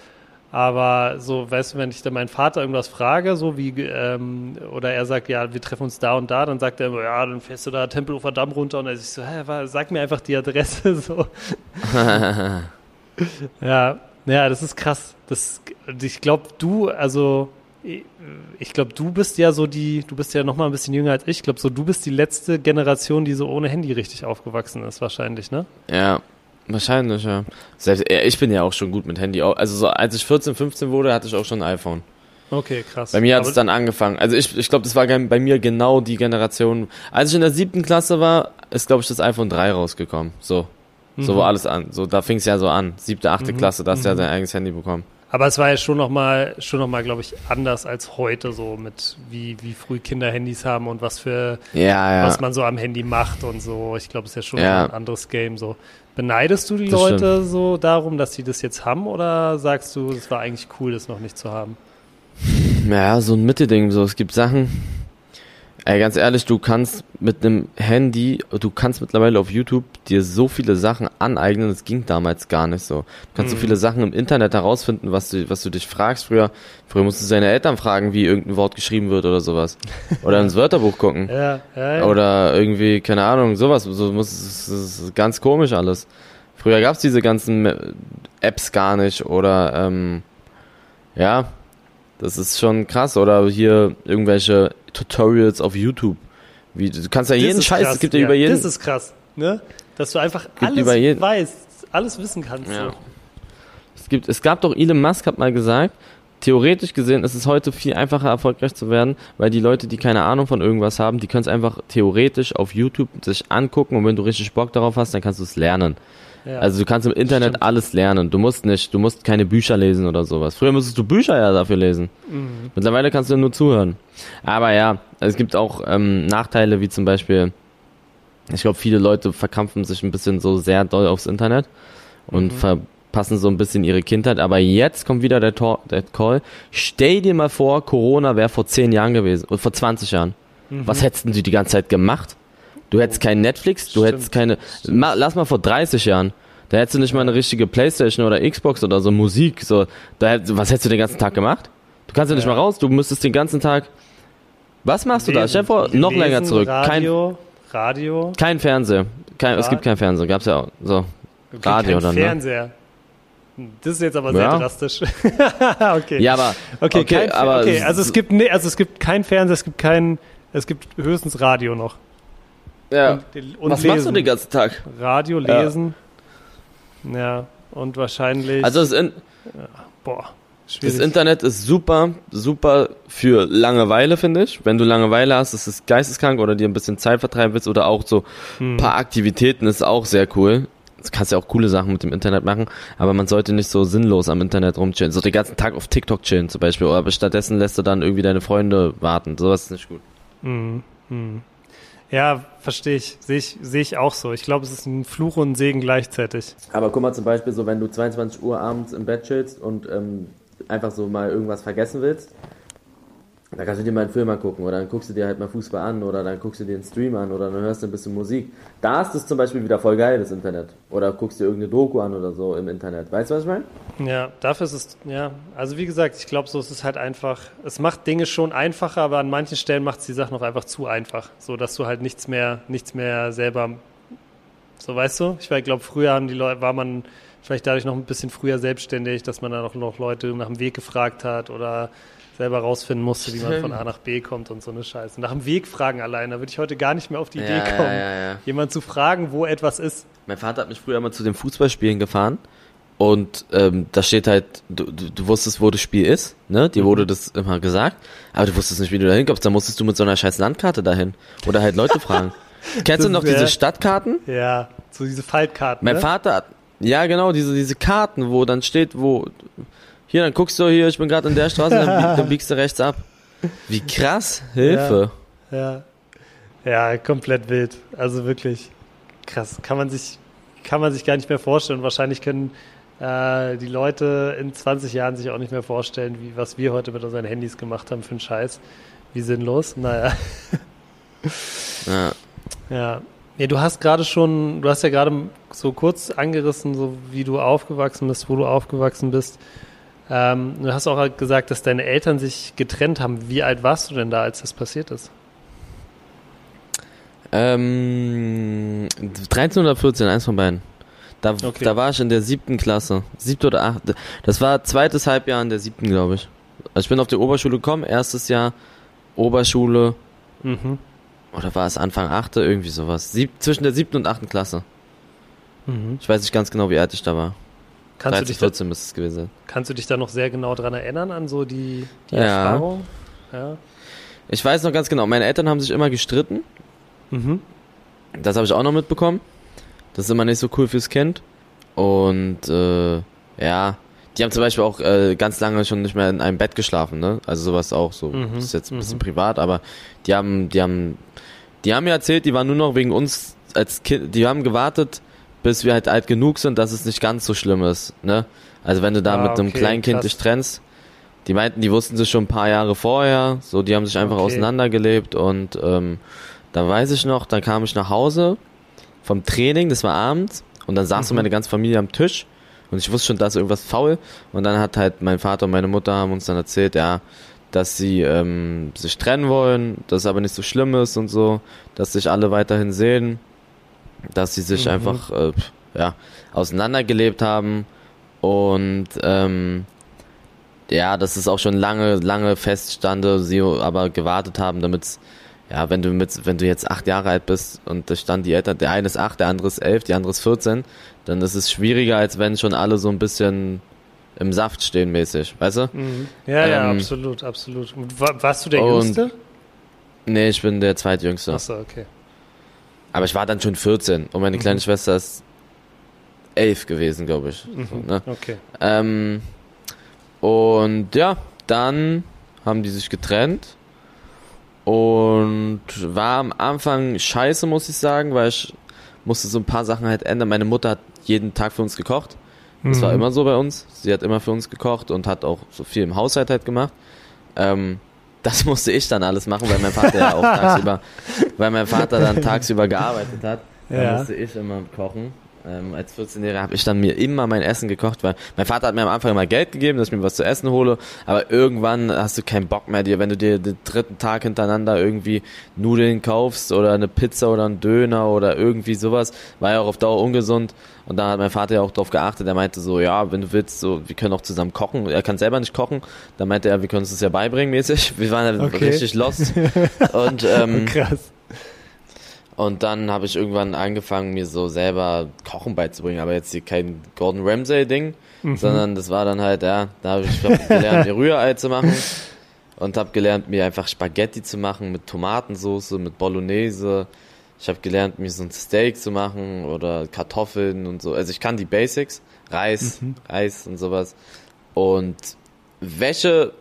aber so, weißt du, wenn ich dann meinen Vater irgendwas frage, so wie, ähm, oder er sagt, ja, wir treffen uns da und da, dann sagt er immer, ja, dann fährst du da Tempelhofer Damm runter und er sich so, hä, wa- sag mir einfach die Adresse, so. Ja, ja, das ist krass. Das, ich glaube, du, also ich glaube, du bist ja so die, du bist ja noch mal ein bisschen jünger als ich. Ich glaube, so du bist die letzte Generation, die so ohne Handy richtig aufgewachsen ist, wahrscheinlich, ne? Ja, wahrscheinlich, ja. Selbst, ja, ich bin ja auch schon gut mit Handy. Also so, als ich 14, 15 wurde, hatte ich auch schon ein iPhone. Okay, krass. Bei mir hat es dann angefangen. Also ich, ich glaube, das war bei mir genau die Generation. Als ich in der siebten Klasse war, ist, glaube ich, das iPhone 3 rausgekommen. So. So Mhm. war alles an. So, da fing es ja so an. Siebte, achte Mhm, Klasse, da hast du ja mhm. dein eigenes Handy bekommen. Aber es war ja schon noch mal, schon noch mal, glaube ich, anders als heute, so mit wie, wie früh Kinder Handys haben und was für, Ja, ja. was man so am Handy macht und so. Ich glaube, es ist ja schon Ja. ein anderes Game. So beneidest du die Das Leute so darum, dass sie das jetzt haben, oder sagst du, es war eigentlich cool, das noch nicht zu haben? Ja, so ein Mittelding. So, es gibt Sachen. Ey, ganz ehrlich, du kannst mit einem Handy, du kannst mittlerweile auf YouTube dir so viele Sachen aneignen, das ging damals gar nicht so. Du kannst so Mhm. viele Sachen im Internet herausfinden, was du, was du dich fragst. Früher, früher musstest du deine Eltern fragen, wie irgendein Wort geschrieben wird oder sowas. Oder ins Wörterbuch gucken. Ja, ja, ja. Oder irgendwie, keine Ahnung, sowas. So muss, das ist ganz komisch alles. Früher gab's diese ganzen Apps gar nicht oder ähm, ja, das ist schon krass. Oder hier irgendwelche Tutorials auf YouTube. Wie, du kannst ja Das jeden Scheiß, es gibt ja, über jeden. Das ist krass, ne? Dass du einfach alles über jeden- weißt, alles wissen kannst. Ja. So. Es, gibt, es gab doch, Elon Musk hat mal gesagt, theoretisch gesehen ist es heute viel einfacher erfolgreich zu werden, weil die Leute, die keine Ahnung von irgendwas haben, die können es einfach theoretisch auf YouTube sich angucken und wenn du richtig Bock darauf hast, dann kannst du es lernen. Ja. Also du kannst im Internet Stimmt. alles lernen. Du musst nicht, du musst keine Bücher lesen oder sowas. Früher musstest du Bücher ja dafür lesen. Mhm. Mittlerweile kannst du nur zuhören. Aber ja, es gibt auch ähm, Nachteile, wie zum Beispiel, ich glaube, viele Leute verkrampfen sich ein bisschen so sehr doll aufs Internet und mhm. verpassen so ein bisschen ihre Kindheit. Aber jetzt kommt wieder der, Tor, der Call. Stell dir mal vor, Corona wäre vor zehn Jahren gewesen, oder vor 20 Jahren. Mhm. Was hättest du die ganze Zeit gemacht? Du hättest kein Netflix, du Stimmt. hättest keine. Ma, lass mal vor 30 Jahren. Da hättest du nicht mal eine richtige Playstation oder Xbox oder so Musik. So, da, was hättest du den ganzen Tag gemacht? Du kannst ja nicht mal raus, du müsstest den ganzen Tag. Was machst lesen, du da? Stell dir vor, noch lesen, länger zurück. Radio, kein, Radio. Kein Fernseher. Kein, es gibt kein Fernseher, gab's ja auch. So. Okay, Radio dann. Ne? Fernseher. Ne? Das ist jetzt aber sehr ja. drastisch. okay. Ja, aber okay, okay, kein, aber okay, also es gibt nee, also es gibt kein Fernseher, es gibt kein es gibt höchstens Radio noch. Ja. Und, und Was lesen. machst du den ganzen Tag? Radio lesen. Ja, ja und wahrscheinlich Also das in, ja, boah. Das Internet ist super, super für Langeweile, finde ich. Wenn du Langeweile hast, ist es geisteskrank oder dir ein bisschen Zeit vertreiben willst oder auch so ein hm. paar Aktivitäten ist auch sehr cool. Du kannst ja auch coole Sachen mit dem Internet machen, aber man sollte nicht so sinnlos am Internet rumchillen. So den ganzen Tag auf TikTok chillen zum Beispiel, aber stattdessen lässt du dann irgendwie deine Freunde warten. Sowas ist nicht gut. Hm. Hm. Ja, verstehe ich. Sehe ich, seh ich auch so. Ich glaube, es ist ein Fluch und ein Segen gleichzeitig. Aber guck mal zum Beispiel so, wenn du 22 Uhr abends im Bett chillst und ähm, einfach so mal irgendwas vergessen willst, dann kannst du dir mal einen Film angucken oder dann guckst du dir halt mal Fußball an oder dann guckst du dir einen Stream an oder dann hörst du ein bisschen Musik. Da ist es zum Beispiel wieder voll geil, das Internet. Oder guckst dir irgendeine Doku an oder so im Internet. Weißt du, was ich meine? Ja, dafür ist es, ja. Also wie gesagt, ich glaube, so ist es halt einfach, es macht Dinge schon einfacher, aber an manchen Stellen macht es die Sache noch einfach zu einfach. So, dass du halt nichts mehr, nichts mehr selber, so weißt du? Ich glaube, früher haben die Leute, war man vielleicht dadurch noch ein bisschen früher selbstständig, dass man dann auch noch Leute nach dem Weg gefragt hat oder selber rausfinden musste, wie man von A nach B kommt und so eine Scheiße. Nach dem Weg fragen allein, da würde ich heute gar nicht mehr auf die Idee kommen, ja, ja, jemand zu fragen, wo etwas ist. Mein Vater hat mich früher mal zu den Fußballspielen gefahren und ähm, da steht halt, du, du, du wusstest, wo das Spiel ist, ne? Dir mhm. wurde das immer gesagt, aber du wusstest nicht, wie du da hinkommst. Da musstest du mit so einer scheiß Landkarte dahin oder halt Leute fragen. Kennst das du noch diese Stadtkarten? Ja, so diese Faltkarten. Mein ne? Vater hat, ja, genau, diese, diese Karten, wo dann steht, wo. Hier, dann guckst du hier, ich bin gerade in der Straße, dann, dann, biegst du rechts ab. Wie krass, Hilfe. Ja, ja. ja, komplett wild. Also wirklich krass. Kann man sich, kann man sich gar nicht mehr vorstellen. Wahrscheinlich können äh, die Leute in 20 Jahren sich auch nicht mehr vorstellen, wie, was wir heute mit unseren Handys gemacht haben für einen Scheiß. Wie sinnlos. Naja. Ja. Ja, Nee, du hast gerade schon, du hast ja gerade so kurz angerissen, so wie du aufgewachsen bist, wo du aufgewachsen bist. Ähm, du hast auch gesagt, dass deine Eltern sich getrennt haben. Wie alt warst du denn da, als das passiert ist? Ähm, 13 oder 14, eins von beiden. Da, okay. da war ich in der siebten Klasse. Siebte oder achte. Das war zweites Halbjahr in der siebten, glaube ich. Also ich bin auf die Oberschule gekommen, erstes Jahr Oberschule. Mhm. Oder war es Anfang 8. irgendwie sowas. Sieb, zwischen der siebten und achten Klasse. Mhm. Ich weiß nicht ganz genau, wie alt ich da war. Kannst 13, du dich 14 müsste es gewesen sein. Kannst du dich da noch sehr genau dran erinnern, an so die, die ja. Erfahrung? Ja. Ich weiß noch ganz genau, meine Eltern haben sich immer gestritten. Mhm. Das habe ich auch noch mitbekommen. Das ist immer nicht so cool fürs Kind. Und äh, ja, die haben zum Beispiel auch äh, ganz lange schon nicht mehr in einem Bett geschlafen, ne? Also sowas auch so. Mhm. Das ist jetzt ein bisschen mhm. privat, aber die haben, die haben, die haben mir erzählt, die waren nur noch wegen uns als Kind, die haben gewartet, bis wir halt alt genug sind, dass es nicht ganz so schlimm ist, ne? Also wenn du da ah, mit einem kleinen Kind dich trennst, die meinten, die wussten sich schon ein paar Jahre vorher, so die haben sich einfach okay. auseinandergelebt und ähm, da weiß ich noch, dann kam ich nach Hause vom Training, das war abends und dann saß mhm. meine ganze Familie am Tisch und ich wusste schon, da ist irgendwas faul. Und dann hat halt mein Vater und meine Mutter haben uns dann erzählt, ja, dass sie ähm, sich trennen wollen, dass es aber nicht so schlimm ist und so, dass sich alle weiterhin sehen, dass sie sich mhm. einfach äh, ja, auseinandergelebt haben und ähm, ja, dass es auch schon lange, lange feststande, sie aber gewartet haben, damit ja, wenn du mit, wenn du jetzt acht Jahre alt bist und da stand die Eltern, der eine ist acht, der andere ist elf, die andere ist 14, dann ist es schwieriger, als wenn schon alle so ein bisschen im Saft stehen mäßig, weißt du? Mhm. Ja, ähm, ja, absolut, absolut. warst du der Jüngste? Nee, ich bin der Zweitjüngste. Achso, okay. Aber ich war dann schon 14 und meine mhm. kleine Schwester ist elf gewesen, glaube ich. Mhm. So, ne? Okay. Ähm, und ja, dann haben die sich getrennt und war am Anfang scheiße, muss ich sagen, weil ich musste so ein paar Sachen halt ändern. Meine Mutter hat jeden Tag für uns gekocht. Das mhm. war immer so bei uns. Sie hat immer für uns gekocht und hat auch so viel im Haushalt halt gemacht. Ähm, das musste ich dann alles machen, weil mein Vater ja auch tagsüber, weil mein Vater dann tagsüber gearbeitet hat. Ja. Dann musste ich immer kochen. Ähm, als 14-Jähriger habe ich dann mir immer mein Essen gekocht, weil mein Vater hat mir am Anfang immer Geld gegeben, dass ich mir was zu essen hole, aber irgendwann hast du keinen Bock mehr dir, wenn du dir den dritten Tag hintereinander irgendwie Nudeln kaufst oder eine Pizza oder einen Döner oder irgendwie sowas, war ja auch auf Dauer ungesund. Und da hat mein Vater ja auch drauf geachtet, er meinte so, ja, wenn du willst, so, wir können auch zusammen kochen, er kann selber nicht kochen, dann meinte er, wir können uns das ja beibringen mäßig, wir waren ja okay. richtig lost. Und ähm, Krass und dann habe ich irgendwann angefangen, mir so selber Kochen beizubringen, aber jetzt hier kein Gordon Ramsay-Ding, mhm. sondern das war dann halt, ja, da habe ich gelernt, mir Rührei zu machen und habe gelernt, mir einfach Spaghetti zu machen mit Tomatensauce, mit Bolognese. Ich habe gelernt, mir so ein Steak zu machen oder Kartoffeln und so. Also ich kann die Basics, Reis, mhm. Reis und sowas. Und Wäsche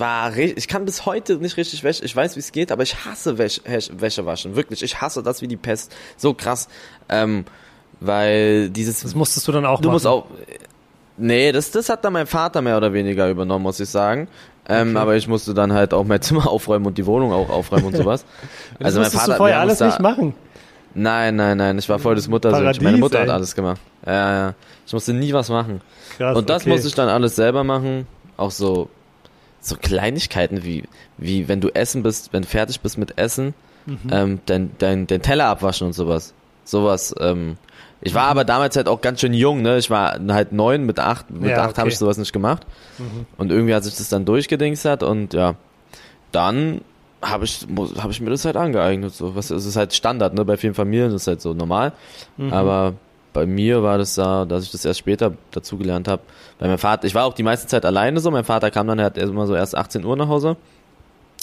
war ich kann bis heute nicht richtig Wäsche, ich weiß wie es geht, aber ich hasse Wäsche, Wäsche waschen, wirklich, ich hasse das wie die Pest, so krass, ähm, weil dieses... Das musstest du dann auch Du machen. musst auch... Nee, das, das hat dann mein Vater mehr oder weniger übernommen, muss ich sagen. Ähm, okay. Aber ich musste dann halt auch mein Zimmer aufräumen und die Wohnung auch aufräumen und sowas. also mein Vater du vorher alles nicht machen. Nein, nein, nein, ich war voll das Muttersöhnchen. Meine Mutter ey. hat alles gemacht. Ja, ja. Ich musste nie was machen. Krass, und das okay. musste ich dann alles selber machen. Auch so so Kleinigkeiten wie, wie wenn du essen bist, wenn du fertig bist mit Essen, mhm. ähm, dein, dein, dein Teller abwaschen und sowas. Sowas, ähm, ich war mhm. aber damals halt auch ganz schön jung, ne? Ich war halt neun, mit acht, mit ja, acht okay. habe ich sowas nicht gemacht. Mhm. Und irgendwie hat sich das dann durchgedingst hat und ja, dann habe ich, hab ich mir das halt angeeignet. So. Was, es ist halt Standard, ne? Bei vielen Familien ist halt so normal. Mhm. Aber bei mir war das da, dass ich das erst später dazugelernt habe. Bei meinem Vater, ich war auch die meiste Zeit alleine so. Mein Vater kam dann, er hat immer so erst 18 Uhr nach Hause.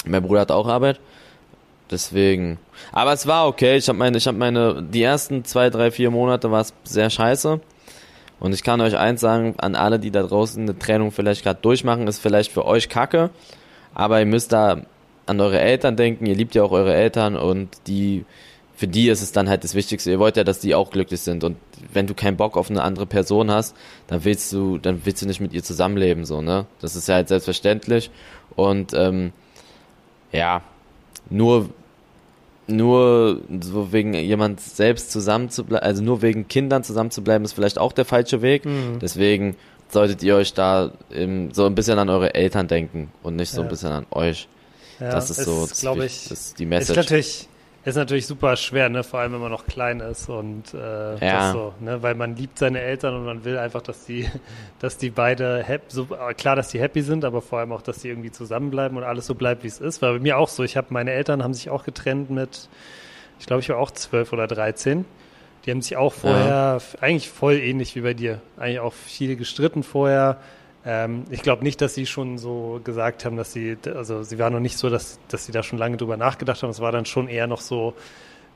Mein Bruder hat auch Arbeit. Deswegen. Aber es war okay. Ich habe meine, ich habe meine, die ersten zwei, drei, vier Monate war es sehr scheiße. Und ich kann euch eins sagen, an alle, die da draußen eine Trennung vielleicht gerade durchmachen, ist vielleicht für euch Kacke. Aber ihr müsst da an eure Eltern denken. Ihr liebt ja auch eure Eltern und die für die ist es dann halt das Wichtigste. Ihr wollt ja, dass die auch glücklich sind. Und wenn du keinen Bock auf eine andere Person hast, dann willst du, dann willst du nicht mit ihr zusammenleben, so, ne? Das ist ja halt selbstverständlich. Und ähm, ja, nur nur so wegen jemand selbst zusammenzubleiben, also nur wegen Kindern zusammenzubleiben, ist vielleicht auch der falsche Weg. Mhm. Deswegen solltet ihr euch da im, so ein bisschen an eure Eltern denken und nicht so ja. ein bisschen an euch. Ja, das ist so, glaube ich, das die Message. Ist natürlich ist natürlich super schwer, ne? Vor allem, wenn man noch klein ist und äh, ja. so, ne? Weil man liebt seine Eltern und man will einfach, dass die, dass die beide happy, so klar, dass die happy sind, aber vor allem auch, dass die irgendwie zusammenbleiben und alles so bleibt, wie es ist. War bei mir auch so. Ich habe meine Eltern haben sich auch getrennt mit, ich glaube, ich war auch zwölf oder dreizehn. Die haben sich auch vorher ja. eigentlich voll ähnlich wie bei dir, eigentlich auch viel gestritten vorher ähm, ich glaube nicht, dass sie schon so gesagt haben, dass sie, also sie war noch nicht so, dass, dass sie da schon lange drüber nachgedacht haben. Es war dann schon eher noch so,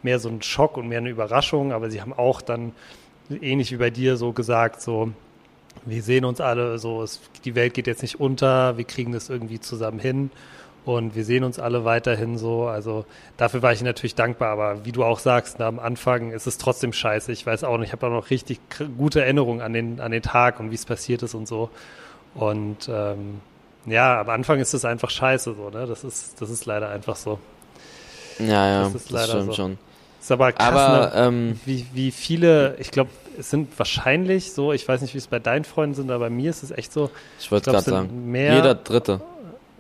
mehr so ein Schock und mehr eine Überraschung, aber sie haben auch dann ähnlich wie bei dir so gesagt, so, wir sehen uns alle, so, es, die Welt geht jetzt nicht unter, wir kriegen das irgendwie zusammen hin und wir sehen uns alle weiterhin so. Also dafür war ich natürlich dankbar, aber wie du auch sagst, na, am Anfang ist es trotzdem scheiße. Ich weiß auch nicht, ich habe auch noch richtig gute Erinnerungen an den, an den Tag und wie es passiert ist und so. Und ähm, ja, am Anfang ist es einfach scheiße so, ne? Das ist, das ist leider einfach so. Ja, ja, das, ist leider das stimmt so. schon. Ist aber krass, aber, ne? ähm, wie, wie viele, ich glaube, es sind wahrscheinlich so, ich weiß nicht, wie es bei deinen Freunden sind, aber bei mir ist es echt so. Ich wollte gerade sagen, mehr, jeder Dritte.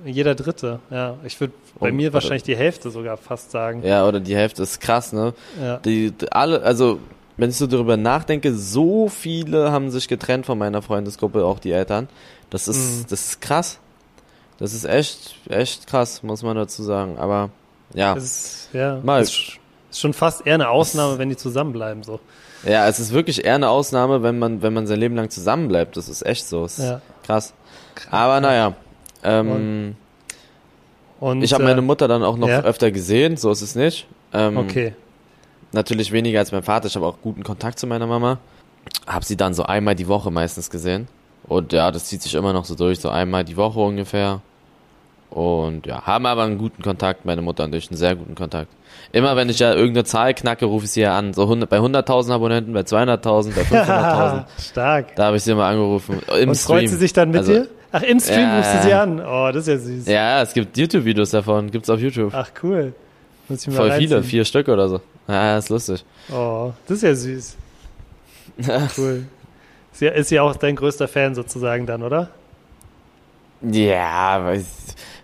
Jeder Dritte, ja. Ich würde bei mir wahrscheinlich die Hälfte sogar fast sagen. Ja, oder die Hälfte ist krass, ne? Ja. Die alle, also wenn ich so darüber nachdenke, so viele haben sich getrennt von meiner Freundesgruppe, auch die Eltern. Das ist, mhm. das ist krass. Das ist echt, echt krass, muss man dazu sagen. Aber ja, das ist, ja, mal. Ist, ist schon fast eher eine Ausnahme, wenn die zusammenbleiben so. Ja, es ist wirklich eher eine Ausnahme, wenn man, wenn man sein Leben lang zusammenbleibt. Das ist echt so. Ist ja. krass. Aber naja. Ähm, und, und, ich habe meine Mutter dann auch noch ja? öfter gesehen, so ist es nicht. Ähm, okay. Natürlich weniger als mein Vater. Ich habe auch guten Kontakt zu meiner Mama. Hab sie dann so einmal die Woche meistens gesehen. Und ja, das zieht sich immer noch so durch, so einmal die Woche ungefähr. Und ja, haben aber einen guten Kontakt, meine Mutter und ich, einen sehr guten Kontakt. Immer wenn ich ja irgendeine Zahl knacke, rufe ich sie ja an. So 100, bei 100.000 Abonnenten, bei 200.000, bei 500.000. Stark. Da habe ich sie immer angerufen. Im und Stream. freut sie sich dann mit also, dir? Ach, im Stream ja, rufst du sie an. Oh, das ist ja süß. Ja, es gibt YouTube-Videos davon. Gibt's auf YouTube. Ach, cool. Muss ich mal Voll reinziehen. viele, vier Stück oder so. Ja, ist lustig. Oh, das ist ja süß. cool. Ist ja, ist ja auch dein größter Fan sozusagen dann, oder? Ja, weiß,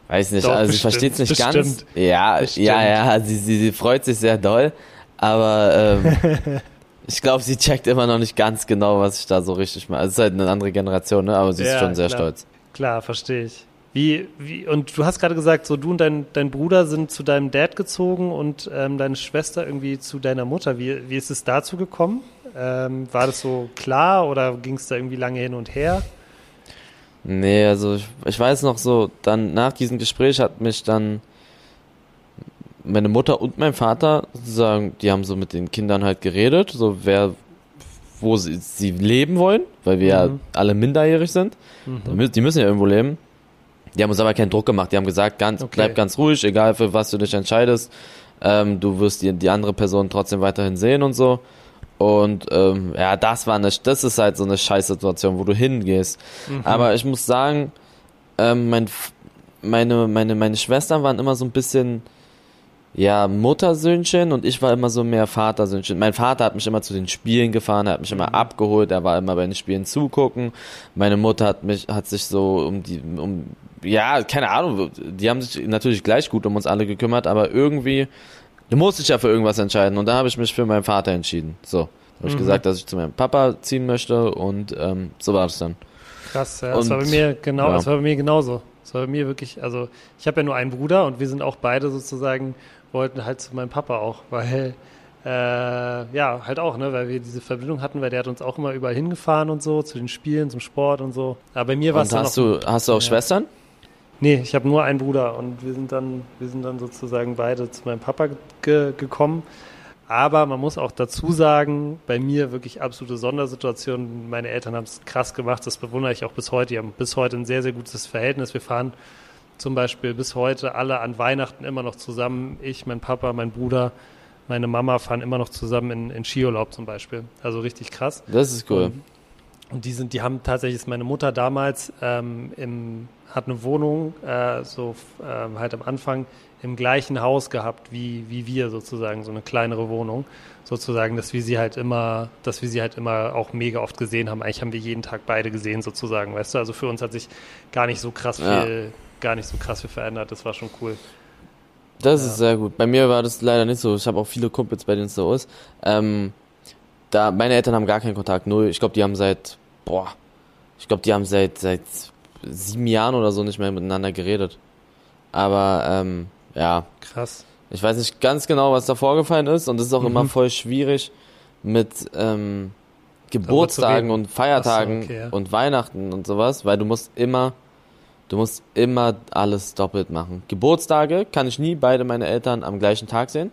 weiß nicht. Doch, also bestimmt, sie versteht es nicht ganz. Ja, bestimmt. ja, ja. Sie, sie, sie freut sich sehr doll, aber ähm, ich glaube, sie checkt immer noch nicht ganz genau, was ich da so richtig mache. Also es ist halt eine andere Generation, ne? Aber sie ist ja, schon sehr klar. stolz. Klar, verstehe ich. Wie, wie, und du hast gerade gesagt, so du und dein, dein Bruder sind zu deinem Dad gezogen und ähm, deine Schwester irgendwie zu deiner Mutter. Wie, wie ist es dazu gekommen? Ähm, war das so klar oder ging es da irgendwie lange hin und her? Nee, also ich, ich weiß noch so, dann nach diesem Gespräch hat mich dann meine Mutter und mein Vater sozusagen, die haben so mit den Kindern halt geredet, so wer, wo sie, sie leben wollen, weil wir mhm. ja alle minderjährig sind. Mhm. Die müssen ja irgendwo leben. Die haben uns aber keinen Druck gemacht. Die haben gesagt, ganz, okay. bleib ganz ruhig, egal für was du dich entscheidest. Ähm, du wirst die, die andere Person trotzdem weiterhin sehen und so. Und ähm, ja, das war eine, das ist halt so eine Scheißsituation, wo du hingehst. Mhm. Aber ich muss sagen, ähm, mein, meine, meine, meine Schwestern waren immer so ein bisschen ja, Muttersöhnchen und ich war immer so mehr Vatersöhnchen. Mein Vater hat mich immer zu den Spielen gefahren, er hat mich immer mhm. abgeholt, er war immer bei den Spielen zugucken. Meine Mutter hat mich, hat sich so um die, um, ja, keine Ahnung, die haben sich natürlich gleich gut um uns alle gekümmert, aber irgendwie, du musst dich ja für irgendwas entscheiden und da habe ich mich für meinen Vater entschieden. So, habe ich mhm. gesagt, dass ich zu meinem Papa ziehen möchte und ähm, so war es dann. Krass, ja, das war bei mir genau, ja. das war bei mir genauso. Das war bei mir wirklich, also ich habe ja nur einen Bruder und wir sind auch beide sozusagen wollten halt zu meinem Papa auch, weil äh, ja, halt auch, ne, weil wir diese Verbindung hatten, weil der hat uns auch immer überall hingefahren und so, zu den Spielen, zum Sport und so. Aber bei mir war es dann hast noch, du hast du auch ja. Schwestern? Nee, ich habe nur einen Bruder und wir sind dann wir sind dann sozusagen beide zu meinem Papa ge gekommen. Aber man muss auch dazu sagen, bei mir wirklich absolute Sondersituation. Meine Eltern haben es krass gemacht, das bewundere ich auch bis heute. Die haben bis heute ein sehr, sehr gutes Verhältnis. Wir fahren zum Beispiel bis heute alle an Weihnachten immer noch zusammen. Ich, mein Papa, mein Bruder, meine Mama fahren immer noch zusammen in, in Skiurlaub zum Beispiel. Also richtig krass. Das ist cool. Und, und die sind, die haben tatsächlich, ist meine Mutter damals ähm, im, hat eine Wohnung, äh, so ähm, halt am Anfang im gleichen Haus gehabt wie, wie wir sozusagen, so eine kleinere Wohnung. Sozusagen, dass wir sie halt immer, dass wir sie halt immer auch mega oft gesehen haben. Eigentlich haben wir jeden Tag beide gesehen sozusagen, weißt du? Also für uns hat sich gar nicht so krass viel, ja gar nicht so krass viel verändert. Das war schon cool. Das ja. ist sehr gut. Bei mir war das leider nicht so. Ich habe auch viele Kumpels, bei denen es so ist. Ähm, da, meine Eltern haben gar keinen Kontakt, null. Ich glaube, die haben seit, boah, ich glaube, die haben seit, seit sieben Jahren oder so nicht mehr miteinander geredet. Aber, ähm, ja. Krass. Ich weiß nicht ganz genau, was da vorgefallen ist und es ist auch mhm. immer voll schwierig mit, ähm, Geburtstagen und Feiertagen so, okay, ja. und Weihnachten und sowas, weil du musst immer Du musst immer alles doppelt machen. Geburtstage kann ich nie beide meine Eltern am gleichen Tag sehen.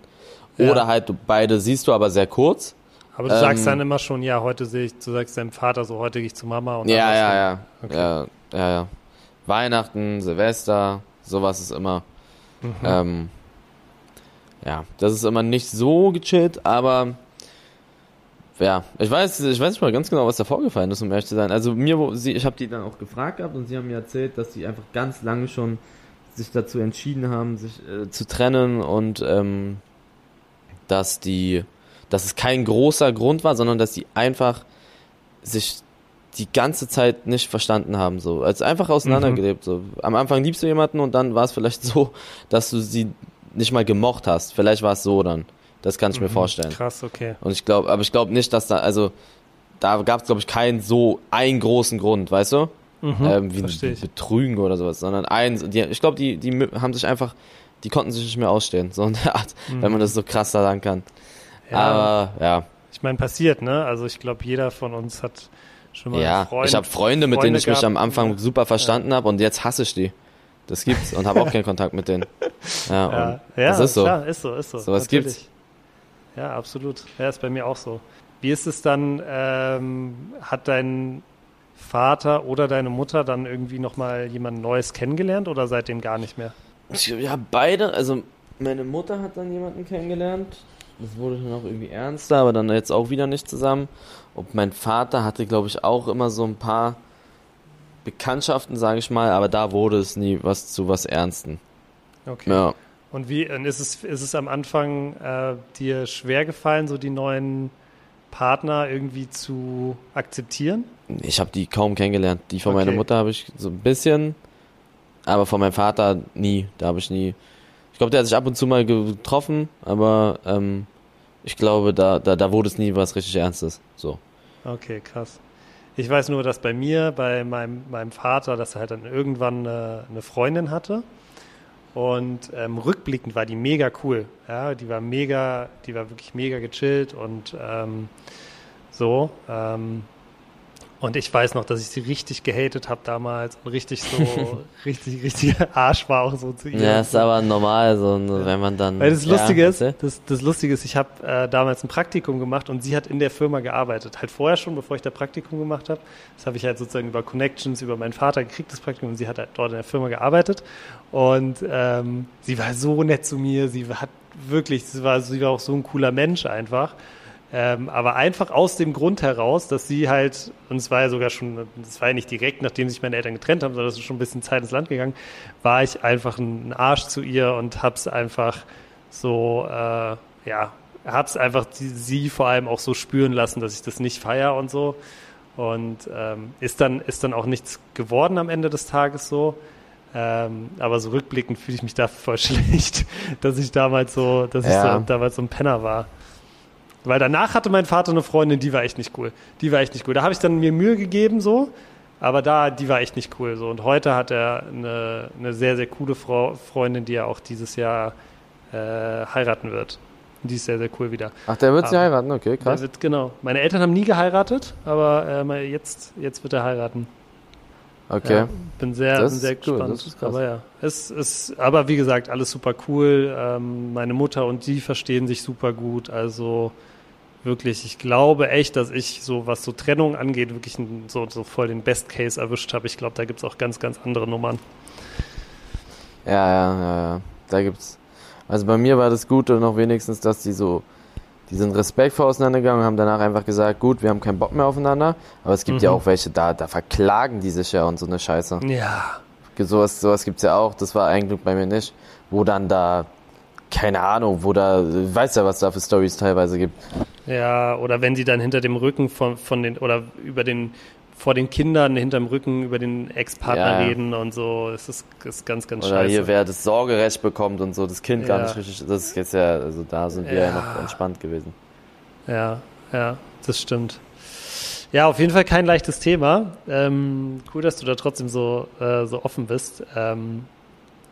Oder ja. halt beide siehst du aber sehr kurz. Aber du ähm, sagst dann immer schon, ja, heute sehe ich, du sagst deinem Vater so, heute gehe ich zu Mama und Ja, ja, ja. Okay. ja. Ja, ja. Weihnachten, Silvester, sowas ist immer. Mhm. Ähm, ja, das ist immer nicht so gechillt, aber ja, ich weiß, ich weiß nicht mal ganz genau, was da vorgefallen ist, um ehrlich zu sein. Also mir, wo sie, ich habe die dann auch gefragt gehabt und sie haben mir erzählt, dass sie einfach ganz lange schon sich dazu entschieden haben, sich äh, zu trennen und ähm, dass die, dass es kein großer Grund war, sondern dass sie einfach sich die ganze Zeit nicht verstanden haben, so. als einfach auseinandergelebt, mhm. so. Am Anfang liebst du jemanden und dann war es vielleicht so, dass du sie nicht mal gemocht hast. Vielleicht war es so dann. Das kann ich mhm, mir vorstellen. Krass, okay. Und ich glaube, aber ich glaube nicht, dass da, also da gab es, glaube ich, keinen so einen großen Grund, weißt du? Mhm, ähm, wie, Betrügen oder sowas, sondern eins, die, ich glaube, die, die haben sich einfach, die konnten sich nicht mehr ausstehen, so in der Art, mhm. wenn man das so krass sagen kann. Ja. Aber ja. Ich meine, passiert, ne? Also ich glaube, jeder von uns hat schon mal ja, Freund, ich habe Freunde, mit denen ich mich am Anfang super verstanden ja. habe und jetzt hasse ich die. Das gibt's und habe auch keinen Kontakt mit denen. Ja, ja, ja das ist so. Klar, ist so, ist so. Sowas Natürlich. gibt's. Ja, absolut. Ja, ist bei mir auch so. Wie ist es dann, ähm, hat dein, Vater oder deine Mutter dann irgendwie nochmal jemand Neues kennengelernt oder seitdem gar nicht mehr? Ja, beide. Also meine Mutter hat dann jemanden kennengelernt. Das wurde dann auch irgendwie ernster, aber dann jetzt auch wieder nicht zusammen. Und mein Vater hatte, glaube ich, auch immer so ein paar Bekanntschaften, sage ich mal, aber da wurde es nie was zu was Ernsten. Okay. Ja. Und wie ist es, ist es am Anfang äh, dir schwer gefallen, so die neuen Partner irgendwie zu akzeptieren? Ich habe die kaum kennengelernt. Die von okay. meiner Mutter habe ich so ein bisschen, aber von meinem Vater nie. Da habe ich nie. Ich glaube, der hat sich ab und zu mal getroffen, aber ähm, ich glaube, da, da, da wurde es nie was richtig Ernstes. So. Okay, krass. Ich weiß nur, dass bei mir, bei meinem, meinem Vater, dass er halt dann irgendwann eine, eine Freundin hatte. Und ähm, rückblickend war die mega cool. Ja, die war mega, die war wirklich mega gechillt und ähm, so. Ähm, und ich weiß noch, dass ich sie richtig gehatet habe damals und richtig so, richtig, richtig Arsch war auch so zu ihr. Ja, ist aber normal, so, wenn man dann. Weil das Lustige ja, ist, das, das Lustige ist, ich habe äh, damals ein Praktikum gemacht und sie hat in der Firma gearbeitet. Halt vorher schon, bevor ich da Praktikum gemacht habe. Das habe ich halt sozusagen über Connections, über meinen Vater gekriegt, das Praktikum, und sie hat halt dort in der Firma gearbeitet. Und ähm, sie war so nett zu mir, sie hat wirklich, sie war, sie war auch so ein cooler Mensch einfach. Ähm, aber einfach aus dem Grund heraus, dass sie halt, und es war ja sogar schon, es war ja nicht direkt, nachdem sich meine Eltern getrennt haben, sondern es ist schon ein bisschen Zeit ins Land gegangen, war ich einfach ein Arsch zu ihr und hab's einfach so, äh, ja, hab's einfach die, sie vor allem auch so spüren lassen, dass ich das nicht feier und so. Und ähm, ist dann ist dann auch nichts geworden am Ende des Tages so. Ähm, aber so rückblickend fühle ich mich da voll schlecht, dass ich damals so, dass ja. ich so, damals so ein Penner war. Weil danach hatte mein Vater eine Freundin, die war echt nicht cool. Die war echt nicht cool. Da habe ich dann mir Mühe gegeben, so. Aber da, die war echt nicht cool. So. Und heute hat er eine, eine sehr, sehr coole Frau, Freundin, die er auch dieses Jahr äh, heiraten wird. Die ist sehr, sehr cool wieder. Ach, der wird sie heiraten, okay, krass. Wird, genau. Meine Eltern haben nie geheiratet, aber äh, jetzt, jetzt wird er heiraten. Okay. Ja, bin sehr, bin sehr gespannt. Cool, aber ja, es ist, aber wie gesagt, alles super cool. Ähm, meine Mutter und die verstehen sich super gut. Also wirklich, ich glaube echt, dass ich so, was so Trennung angeht, wirklich so, so voll den Best Case erwischt habe. Ich glaube, da gibt es auch ganz, ganz andere Nummern. Ja, ja, ja, ja. Da gibt's. Also bei mir war das Gute noch wenigstens, dass die so, die sind respektvoll auseinandergegangen und haben danach einfach gesagt, gut, wir haben keinen Bock mehr aufeinander. Aber es gibt mhm. ja auch welche, da, da verklagen die sich ja und so eine Scheiße. Ja. Sowas, sowas gibt's ja auch. Das war eigentlich bei mir nicht. Wo dann da, keine Ahnung, wo da, weiß ja, was da für Stories teilweise gibt. Ja, oder wenn sie dann hinter dem Rücken von, von den, oder über den, vor den Kindern hinterm Rücken über den Ex-Partner ja. reden und so. Es ist, ist ganz, ganz Oder scheiße. hier, wer das Sorgerecht bekommt und so, das Kind ja. gar nicht richtig. Das ist jetzt ja, also da sind wir ja, ja noch entspannt gewesen. Ja, ja, das stimmt. Ja, auf jeden Fall kein leichtes Thema. Ähm, cool, dass du da trotzdem so, äh, so offen bist. Ähm,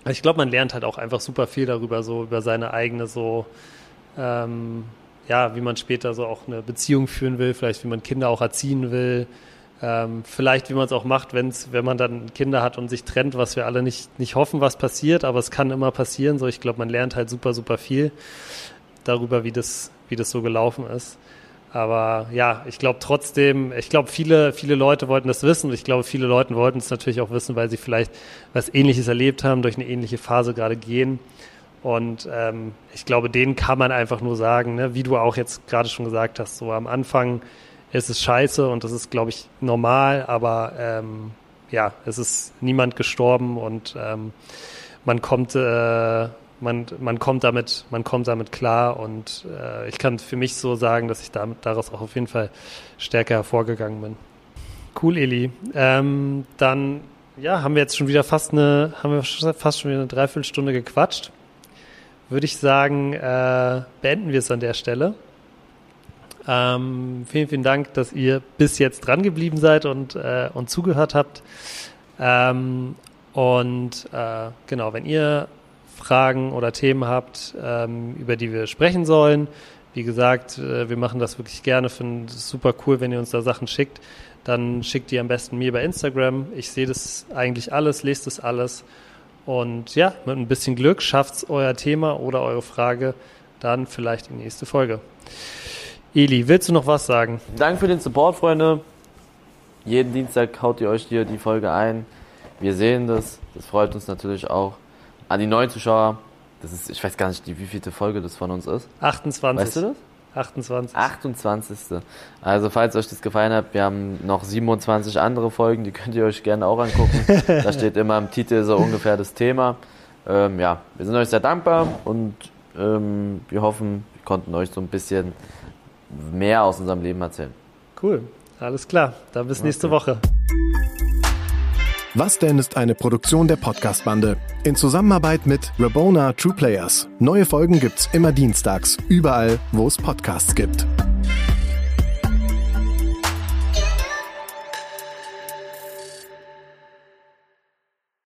ich glaube, man lernt halt auch einfach super viel darüber, so über seine eigene so ähm, ja, wie man später so auch eine Beziehung führen will, vielleicht wie man Kinder auch erziehen will, ähm, vielleicht wie man es auch macht, wenn's, wenn man dann Kinder hat und sich trennt, was wir alle nicht, nicht hoffen, was passiert, aber es kann immer passieren. So, ich glaube, man lernt halt super, super viel darüber, wie das, wie das so gelaufen ist. Aber ja, ich glaube trotzdem, ich glaube, viele, viele Leute wollten das wissen und ich glaube, viele Leute wollten es natürlich auch wissen, weil sie vielleicht was Ähnliches erlebt haben, durch eine ähnliche Phase gerade gehen. Und ähm, ich glaube, denen kann man einfach nur sagen, ne, wie du auch jetzt gerade schon gesagt hast, so am Anfang ist es scheiße und das ist, glaube ich, normal, aber ähm, ja, es ist niemand gestorben und ähm, man kommt, äh, man, man kommt damit, man kommt damit klar und äh, ich kann für mich so sagen, dass ich damit daraus auch auf jeden Fall stärker hervorgegangen bin. Cool, Eli. Ähm, dann ja, haben wir jetzt schon wieder fast eine, haben wir fast schon wieder eine Dreiviertelstunde gequatscht würde ich sagen, äh, beenden wir es an der Stelle. Ähm, vielen, vielen Dank, dass ihr bis jetzt dran geblieben seid und, äh, und zugehört habt. Ähm, und äh, genau, wenn ihr Fragen oder Themen habt, ähm, über die wir sprechen sollen, wie gesagt, äh, wir machen das wirklich gerne, finden es super cool, wenn ihr uns da Sachen schickt. Dann schickt ihr am besten mir bei Instagram. Ich sehe das eigentlich alles, lese das alles und ja, mit ein bisschen Glück schafft es euer Thema oder eure Frage dann vielleicht in die nächste Folge. Eli, willst du noch was sagen? Danke für den Support, Freunde. jeden Dienstag haut ihr euch hier die Folge ein. Wir sehen das. Das freut uns natürlich auch. An die neuen Zuschauer. Das ist, ich weiß gar nicht, wie vielte Folge das von uns ist. 28. Weißt du das? 28. 28. Also falls euch das gefallen hat, wir haben noch 27 andere Folgen, die könnt ihr euch gerne auch angucken. da steht immer im Titel so ungefähr das Thema. Ähm, ja, wir sind euch sehr dankbar und ähm, wir hoffen, wir konnten euch so ein bisschen mehr aus unserem Leben erzählen. Cool, alles klar. Dann bis okay. nächste Woche. Was denn ist eine Produktion der Podcast-Bande in Zusammenarbeit mit Rabona True Players. Neue Folgen gibt's immer dienstags, überall, wo es Podcasts gibt.